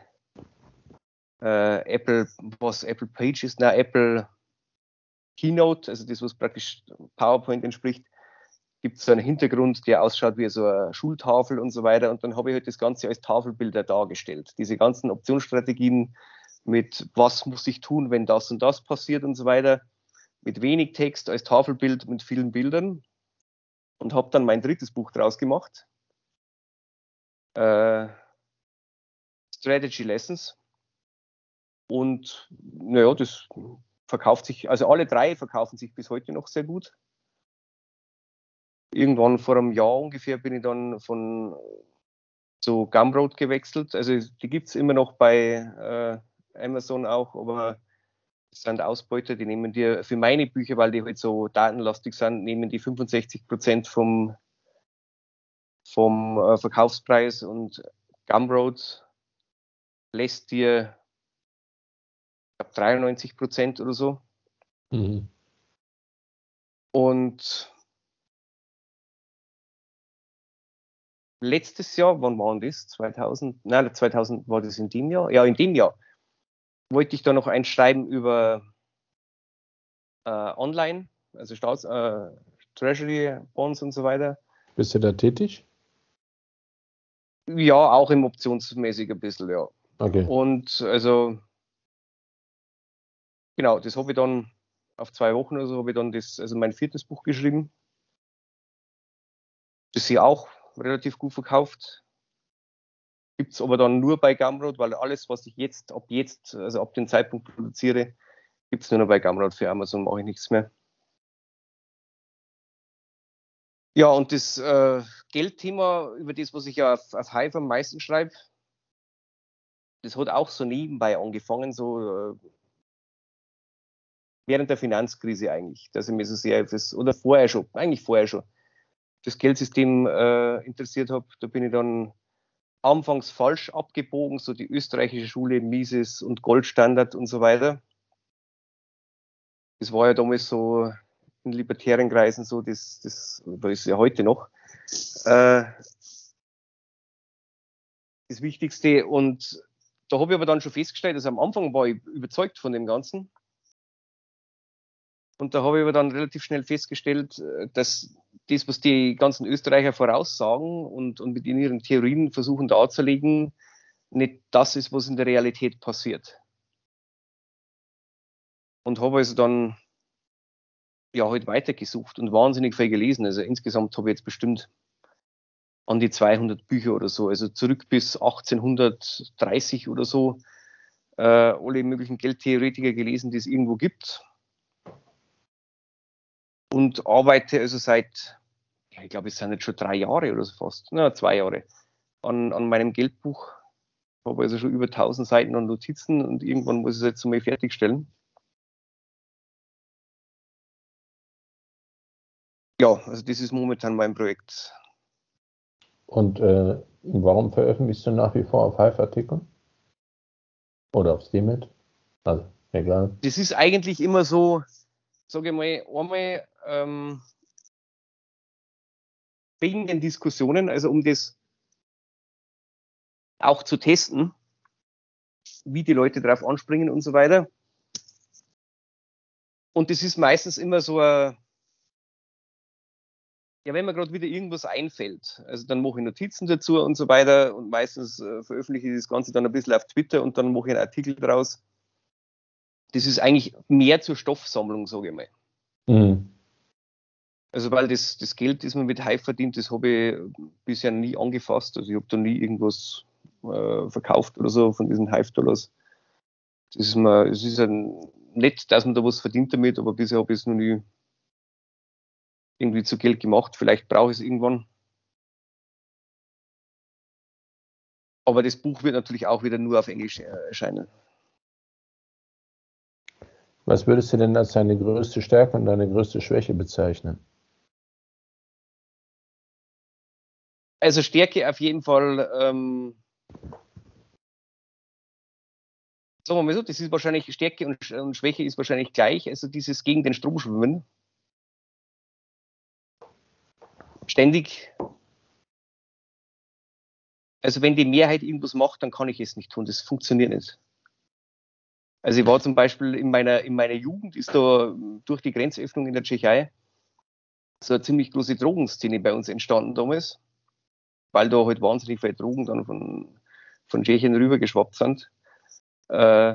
äh, Apple, was Apple Pages, na Apple Keynote, also das, was praktisch PowerPoint entspricht, gibt es so einen Hintergrund, der ausschaut wie so eine Schultafel und so weiter. Und dann habe ich halt das Ganze als Tafelbilder dargestellt. Diese ganzen Optionsstrategien mit was muss ich tun, wenn das und das passiert und so weiter. Mit wenig Text als Tafelbild mit vielen Bildern. Und habe dann mein drittes Buch draus gemacht. Äh, Strategy Lessons. Und naja, das verkauft sich, also alle drei verkaufen sich bis heute noch sehr gut. Irgendwann vor einem Jahr ungefähr bin ich dann von zu Gumroad gewechselt. Also die gibt es immer noch bei äh, Amazon auch, aber das sind Ausbeuter, die nehmen dir für meine Bücher, weil die halt so datenlastig sind, nehmen die 65 Prozent vom, vom äh, Verkaufspreis und Gumroad lässt dir glaube 93 Prozent oder so. Mhm. Und letztes Jahr, wann war das? 2000? Nein, 2000 war das in dem Jahr. Ja, in dem Jahr wollte ich da noch ein Schreiben über äh, Online, also Staats, äh, Treasury Bonds und so weiter. Bist du da tätig? Ja, auch im optionsmäßig ein bisschen, ja. Okay. Und also genau, das habe ich dann auf zwei Wochen oder so, habe ich dann das, also mein viertes Buch geschrieben. Das sie auch relativ gut verkauft. Gibt es aber dann nur bei Gumroad, weil alles, was ich jetzt, ab jetzt, also ab dem Zeitpunkt produziere, gibt es nur noch bei Gumroad. Für Amazon mache ich nichts mehr. Ja, und das äh, Geldthema, über das, was ich auf, auf Hive am meisten schreibe, das hat auch so nebenbei angefangen, so äh, während der Finanzkrise eigentlich, dass ich mich so sehr oder vorher schon, eigentlich vorher schon, das Geldsystem äh, interessiert habe. Da bin ich dann anfangs falsch abgebogen, so die österreichische Schule, Mises und Goldstandard und so weiter. Das war ja damals so in libertären Kreisen so, das, das, das ist ja heute noch. Äh, das Wichtigste. Und da habe ich aber dann schon festgestellt, dass am Anfang war ich überzeugt von dem Ganzen. Und da habe ich aber dann relativ schnell festgestellt, äh, dass das, was die ganzen Österreicher voraussagen und, und mit ihren Theorien versuchen darzulegen, nicht das ist, was in der Realität passiert. Und habe also dann ja heute halt weitergesucht und wahnsinnig viel gelesen. Also insgesamt habe ich jetzt bestimmt an die 200 Bücher oder so, also zurück bis 1830 oder so, äh, alle möglichen Geldtheoretiker gelesen, die es irgendwo gibt und arbeite also seit, ich glaube, es sind jetzt schon drei Jahre oder so fast, na, zwei Jahre, an, an meinem Geldbuch. Ich habe also schon über 1000 Seiten an Notizen und irgendwann muss ich es jetzt mal fertigstellen. Ja, also das ist momentan mein Projekt. Und äh, warum veröffentlichst du nach wie vor auf Hive-Artikeln? Oder auf Steemit? Also, egal. Das ist eigentlich immer so, sage ich mal, einmal ähm, wegen den Diskussionen, also um das auch zu testen, wie die Leute darauf anspringen und so weiter. Und das ist meistens immer so ja, wenn mir gerade wieder irgendwas einfällt, also dann mache ich Notizen dazu und so weiter und meistens äh, veröffentliche ich das Ganze dann ein bisschen auf Twitter und dann mache ich einen Artikel draus. Das ist eigentlich mehr zur Stoffsammlung, sage ich mal. Mhm. Also weil das, das Geld, das man mit Hive verdient, das habe ich bisher nie angefasst. Also ich habe da nie irgendwas äh, verkauft oder so von diesen Hive-Dollars. Das ist es ist ein, nett, dass man da was verdient damit, aber bisher habe ich es noch nie irgendwie zu Geld gemacht. Vielleicht brauche ich es irgendwann. Aber das Buch wird natürlich auch wieder nur auf Englisch erscheinen. Was würdest du denn als deine größte Stärke und deine größte Schwäche bezeichnen? Also Stärke auf jeden Fall ähm, sagen wir mal so, das ist wahrscheinlich Stärke und, und Schwäche ist wahrscheinlich gleich. Also dieses gegen den Strom schwimmen. Ständig. Also wenn die Mehrheit irgendwas macht, dann kann ich es nicht tun. Das funktioniert nicht. Also ich war zum Beispiel in meiner, in meiner Jugend, ist da durch die Grenzöffnung in der Tschechei so eine ziemlich große Drogenszene bei uns entstanden damals, weil da halt wahnsinnig viele Drogen dann von, von Tschechien rübergeschwappt sind äh,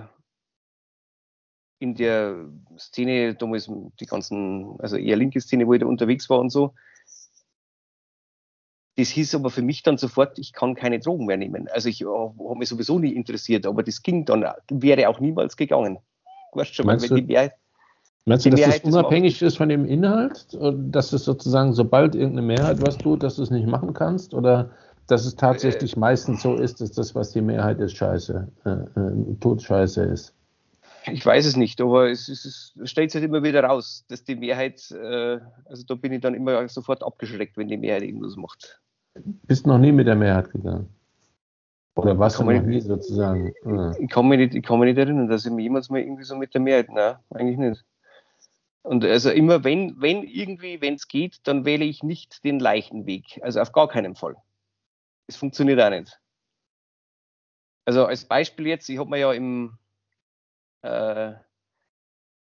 in der Szene, damals die ganzen, also eher linke Szene, wo ich da unterwegs war und so. Das hieß aber für mich dann sofort, ich kann keine Drogen mehr nehmen. Also ich oh, habe mich sowieso nie interessiert, aber das ging dann, wäre auch niemals gegangen. Weißt schon, meinst wenn du, die Mehrheit, meinst du, dass Mehrheit das unabhängig ist von dem Inhalt? Dass es sozusagen, sobald irgendeine Mehrheit was tut, dass du es nicht machen kannst? Oder dass es tatsächlich äh, meistens so ist, dass das, was die Mehrheit ist, scheiße, äh, äh, Todscheiße ist. Ich weiß es nicht, aber es, es, es stellt sich halt immer wieder raus, dass die Mehrheit, äh, also da bin ich dann immer sofort abgeschreckt, wenn die Mehrheit irgendwas macht. Bist noch nie mit der Mehrheit gegangen? Oder was du noch nie sozusagen? Ja. Ich, kann mich nicht, ich kann mich nicht erinnern, dass ich mich jemals mal irgendwie so mit der Mehrheit, nein, eigentlich nicht. Und also immer wenn, wenn irgendwie, wenn es geht, dann wähle ich nicht den leichten Weg. Also auf gar keinen Fall. Es funktioniert auch nicht. Also als Beispiel jetzt, ich habe mir ja im äh,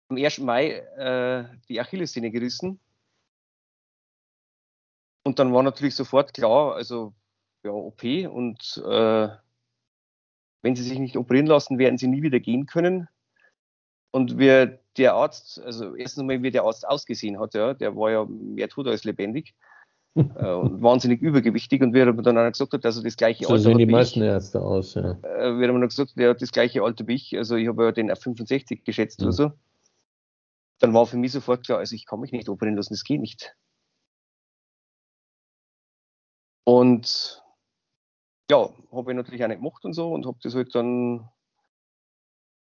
am 1. Mai äh, die Achillessehne gerissen. Und dann war natürlich sofort klar, also ja, OP und äh, wenn sie sich nicht operieren lassen, werden sie nie wieder gehen können. Und wie der Arzt, also erstens mal, wie der Arzt ausgesehen hat, ja, der war ja mehr tot als lebendig *laughs* äh, und wahnsinnig übergewichtig und wie er dann auch gesagt hat, dass er das gleiche so Alter sehen die meisten ich, Ärzte aus, ja. Äh, wie er dann gesagt, der hat das gleiche Alter wie ich, also ich habe ja den auf 65 geschätzt mhm. oder so. Dann war für mich sofort klar, also ich kann mich nicht operieren lassen, das geht nicht. Und ja, habe ich natürlich auch nicht gemacht und so und habe das halt dann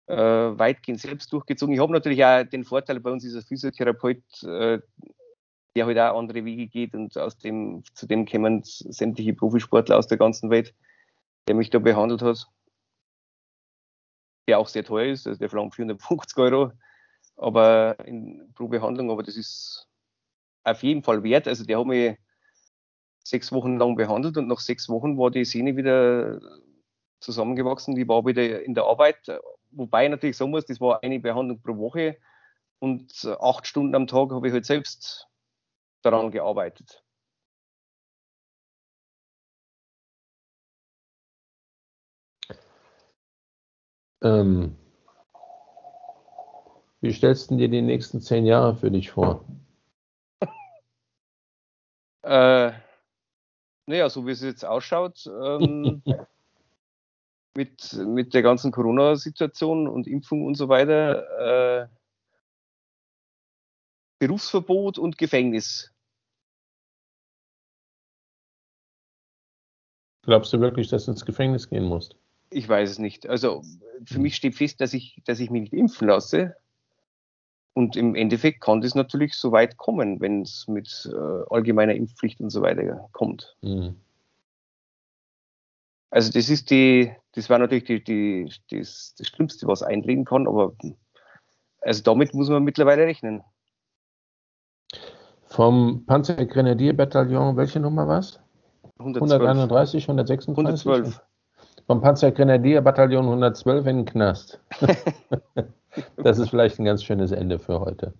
äh, weitgehend selbst durchgezogen. Ich habe natürlich auch den Vorteil, bei uns ist ein Physiotherapeut, äh, der halt auch andere Wege geht und aus dem, zu dem kommen sämtliche Profisportler aus der ganzen Welt, der mich da behandelt hat. Der auch sehr teuer ist, also der verlangt 450 Euro aber in, pro Behandlung, aber das ist auf jeden Fall wert. Also der hat mich sechs Wochen lang behandelt und nach sechs Wochen war die Sehne wieder zusammengewachsen. Die war wieder in der Arbeit, wobei ich natürlich sagen muss, das war eine Behandlung pro Woche und acht Stunden am Tag habe ich halt selbst daran gearbeitet. Ähm, wie stellst du dir die nächsten zehn Jahre für dich vor? *laughs* äh, naja, so wie es jetzt ausschaut, ähm, *laughs* mit, mit der ganzen Corona-Situation und Impfung und so weiter, äh, Berufsverbot und Gefängnis. Glaubst du wirklich, dass du ins Gefängnis gehen musst? Ich weiß es nicht. Also für mich steht fest, dass ich, dass ich mich nicht impfen lasse. Und im Endeffekt kann das natürlich so weit kommen, wenn es mit äh, allgemeiner Impfpflicht und so weiter kommt. Mhm. Also das ist die, das war natürlich die, die, das, das Schlimmste, was eintreten kann, aber also damit muss man mittlerweile rechnen. Vom Panzergrenadierbataillon, welche Nummer war es? 131, 136? 112. Vom Panzergrenadierbataillon 112 in den Knast. *laughs* das ist vielleicht ein ganz schönes Ende für heute.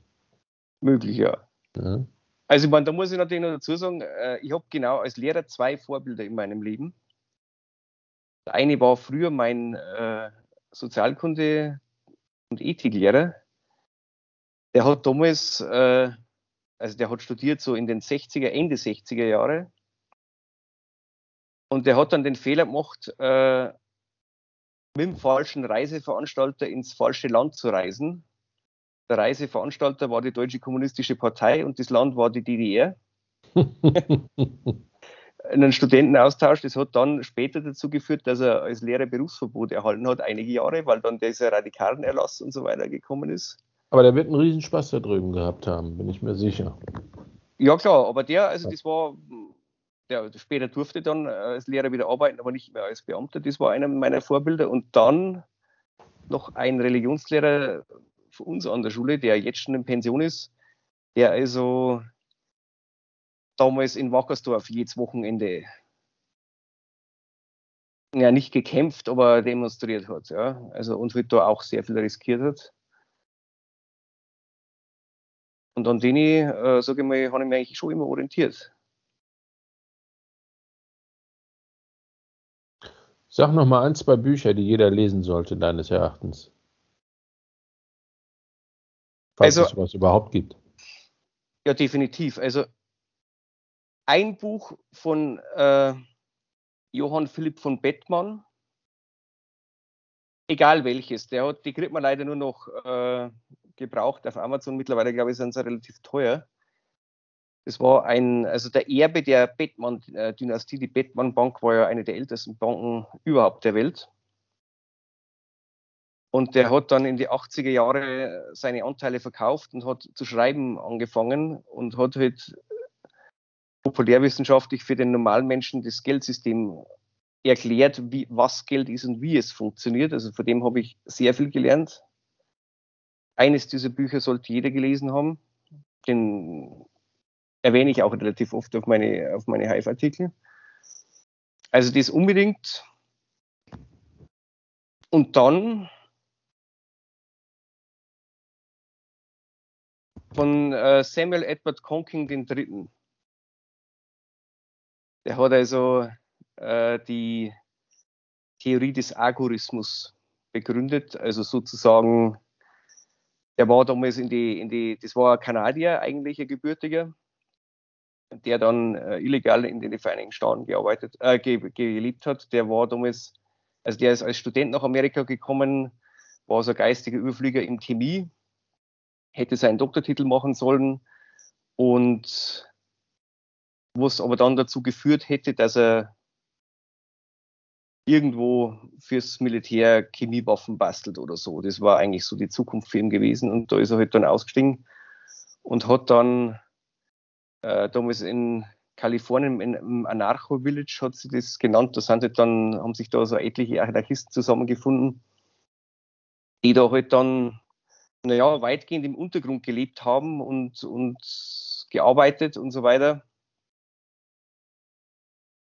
Möglich, ja. ja. Also, ich meine, da muss ich natürlich noch dazu sagen, äh, ich habe genau als Lehrer zwei Vorbilder in meinem Leben. Der eine war früher mein äh, Sozialkunde- und Ethiklehrer. Der hat damals, äh, also der hat studiert so in den 60er, Ende 60er Jahre. Und der hat dann den Fehler gemacht, äh, mit dem falschen Reiseveranstalter ins falsche Land zu reisen. Der Reiseveranstalter war die Deutsche Kommunistische Partei und das Land war die DDR. *laughs* einen Studentenaustausch, das hat dann später dazu geführt, dass er als Lehrer Berufsverbot erhalten hat, einige Jahre, weil dann dieser Radikalenerlass und so weiter gekommen ist. Aber der wird einen Riesenspaß da drüben gehabt haben, bin ich mir sicher. Ja, klar, aber der, also das war, der später durfte dann als Lehrer wieder arbeiten, aber nicht mehr als Beamter. Das war einer meiner Vorbilder. Und dann noch ein Religionslehrer für uns an der Schule, der jetzt schon in Pension ist, der also damals in Wackersdorf jedes Wochenende ja nicht gekämpft, aber demonstriert hat, ja. Also und halt da auch sehr viel riskiert hat. Und an denen, äh, sage ich mal, habe ich mich eigentlich schon immer orientiert. Sag noch mal ein, zwei Bücher, die jeder lesen sollte, deines Erachtens. Falls also, es sowas überhaupt gibt. Ja, definitiv. Also ein Buch von äh, Johann Philipp von Bettmann, egal welches, der hat, die kriegt man leider nur noch äh, gebraucht auf Amazon. Mittlerweile, glaube ich, sind sie relativ teuer. Das war ein, also der Erbe der Bettmann-Dynastie. Die Bettmann-Bank war ja eine der ältesten Banken überhaupt der Welt. Und der hat dann in die 80er Jahre seine Anteile verkauft und hat zu schreiben angefangen und hat halt populärwissenschaftlich für den normalen Menschen das Geldsystem erklärt, wie, was Geld ist und wie es funktioniert. Also von dem habe ich sehr viel gelernt. Eines dieser Bücher sollte jeder gelesen haben. Den erwähne ich auch relativ oft auf meine, auf meine Hive-Artikel. Also das unbedingt. Und dann von äh, Samuel Edward Conking III. Der hat also äh, die Theorie des Agorismus begründet, also sozusagen, der war damals in die, in die das war ein Kanadier, eigentlich ein Gebürtiger, der dann äh, illegal in den Vereinigten Staaten gearbeitet, äh, ge gelebt hat. Der war damals, also der ist als Student nach Amerika gekommen, war so geistiger Überflieger in Chemie, hätte seinen Doktortitel machen sollen und was aber dann dazu geführt hätte, dass er irgendwo fürs Militär Chemiewaffen bastelt oder so. Das war eigentlich so die Zukunft für ihn gewesen und da ist er halt dann ausgestiegen und hat dann äh, damals in Kalifornien im Anarcho-Village hat sie das genannt. Da sind halt dann, haben sich da so etliche Anarchisten zusammengefunden, die da halt dann, naja, weitgehend im Untergrund gelebt haben und, und gearbeitet und so weiter.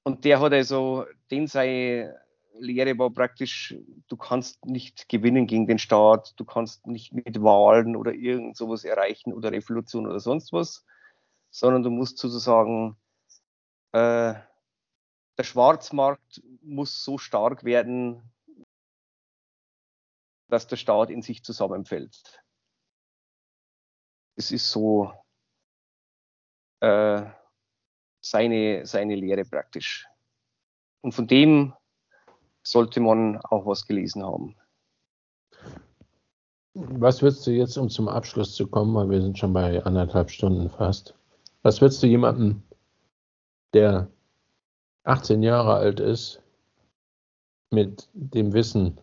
Und der hat also, den seine Lehre war praktisch, du kannst nicht gewinnen gegen den Staat, du kannst nicht mit Wahlen oder irgend sowas erreichen oder Revolution oder sonst was, sondern du musst sozusagen, äh, der Schwarzmarkt muss so stark werden, dass der Staat in sich zusammenfällt. Es ist so, äh, seine, seine Lehre praktisch. Und von dem sollte man auch was gelesen haben. Was würdest du jetzt, um zum Abschluss zu kommen, weil wir sind schon bei anderthalb Stunden fast, was würdest du jemandem, der 18 Jahre alt ist, mit dem Wissen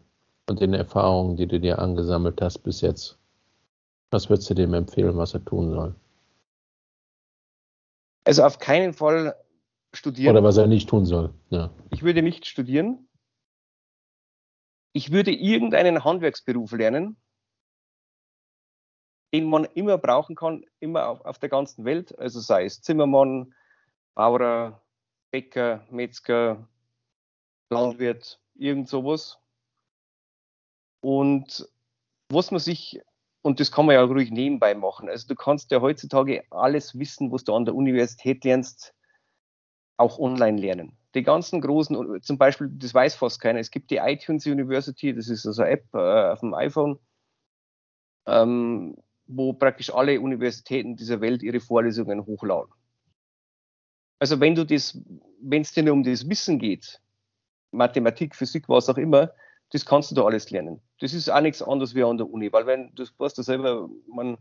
und den Erfahrungen, die du dir angesammelt hast bis jetzt, was würdest du dem empfehlen, was er tun soll? Also auf keinen Fall studieren. Oder was er nicht tun soll. Ja. Ich würde nicht studieren. Ich würde irgendeinen Handwerksberuf lernen. den man immer brauchen kann, immer auf, auf der ganzen Welt. Also sei es Zimmermann, Bauer, Bäcker, Metzger, Landwirt, irgend sowas. Und was man sich, und das kann man ja ruhig nebenbei machen, also du kannst ja heutzutage alles wissen, was du an der Universität lernst, auch online lernen. Die ganzen großen, zum Beispiel, das weiß fast keiner, es gibt die iTunes University, das ist also eine App äh, auf dem iPhone, ähm, wo praktisch alle Universitäten dieser Welt ihre Vorlesungen hochladen. Also wenn du das, wenn es dir nur um das Wissen geht, Mathematik, Physik, was auch immer, das kannst du da alles lernen. Das ist auch nichts anderes wie an der Uni, weil wenn du weißt du selber, man,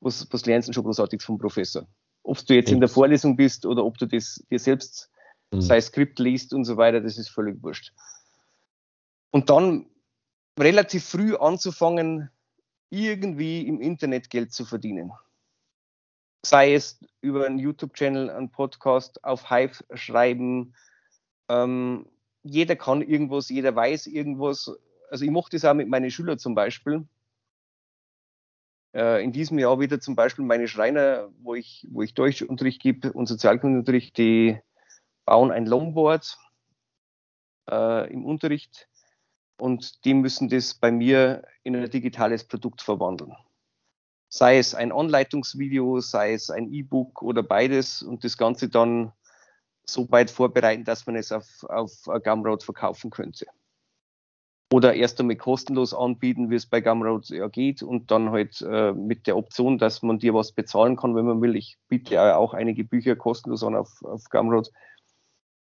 was, was lernst du schon großartig vom Professor? Ob du jetzt in der Vorlesung bist oder ob du das dir selbst mhm. sei Skript liest und so weiter, das ist völlig wurscht. Und dann relativ früh anzufangen, irgendwie im Internet Geld zu verdienen. Sei es über einen YouTube-Channel, einen Podcast, auf Hive schreiben. Ähm, jeder kann irgendwas, jeder weiß irgendwas. Also ich mache das auch mit meinen Schülern zum Beispiel. Äh, in diesem Jahr wieder zum Beispiel meine Schreiner, wo ich, wo ich Deutschunterricht gebe und Sozialkundeunterricht, die bauen ein Longboard äh, im Unterricht und die müssen das bei mir in ein digitales Produkt verwandeln. Sei es ein Anleitungsvideo, sei es ein E-Book oder beides und das Ganze dann so weit vorbereiten, dass man es auf, auf Gumroad verkaufen könnte. Oder erst einmal kostenlos anbieten, wie es bei Gumroad ja geht und dann halt äh, mit der Option, dass man dir was bezahlen kann, wenn man will. Ich biete ja auch einige Bücher kostenlos an auf, auf Gumroad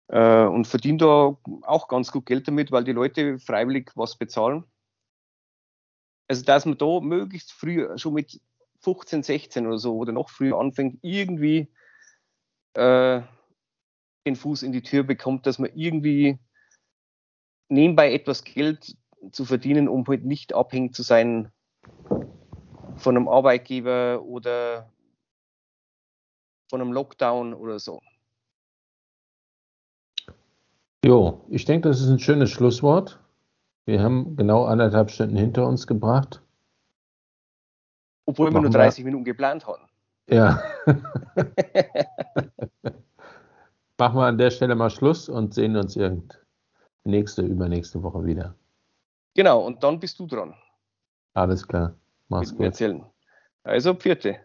äh, und verdiene da auch ganz gut Geld damit, weil die Leute freiwillig was bezahlen. Also, dass man da möglichst früh, schon mit 15, 16 oder so oder noch früher anfängt, irgendwie äh, den Fuß in die Tür bekommt, dass man irgendwie nebenbei etwas Geld zu verdienen, um halt nicht abhängig zu sein von einem Arbeitgeber oder von einem Lockdown oder so. Jo, ich denke, das ist ein schönes Schlusswort. Wir haben genau anderthalb Stunden hinter uns gebracht. Obwohl wir nur 30 wir. Minuten geplant hatten. Ja. *laughs* *laughs* Machen wir an der Stelle mal Schluss und sehen uns irgend nächste, übernächste Woche wieder. Genau, und dann bist du dran. Alles klar. Mach's gut. Erzählen. Also, vierte.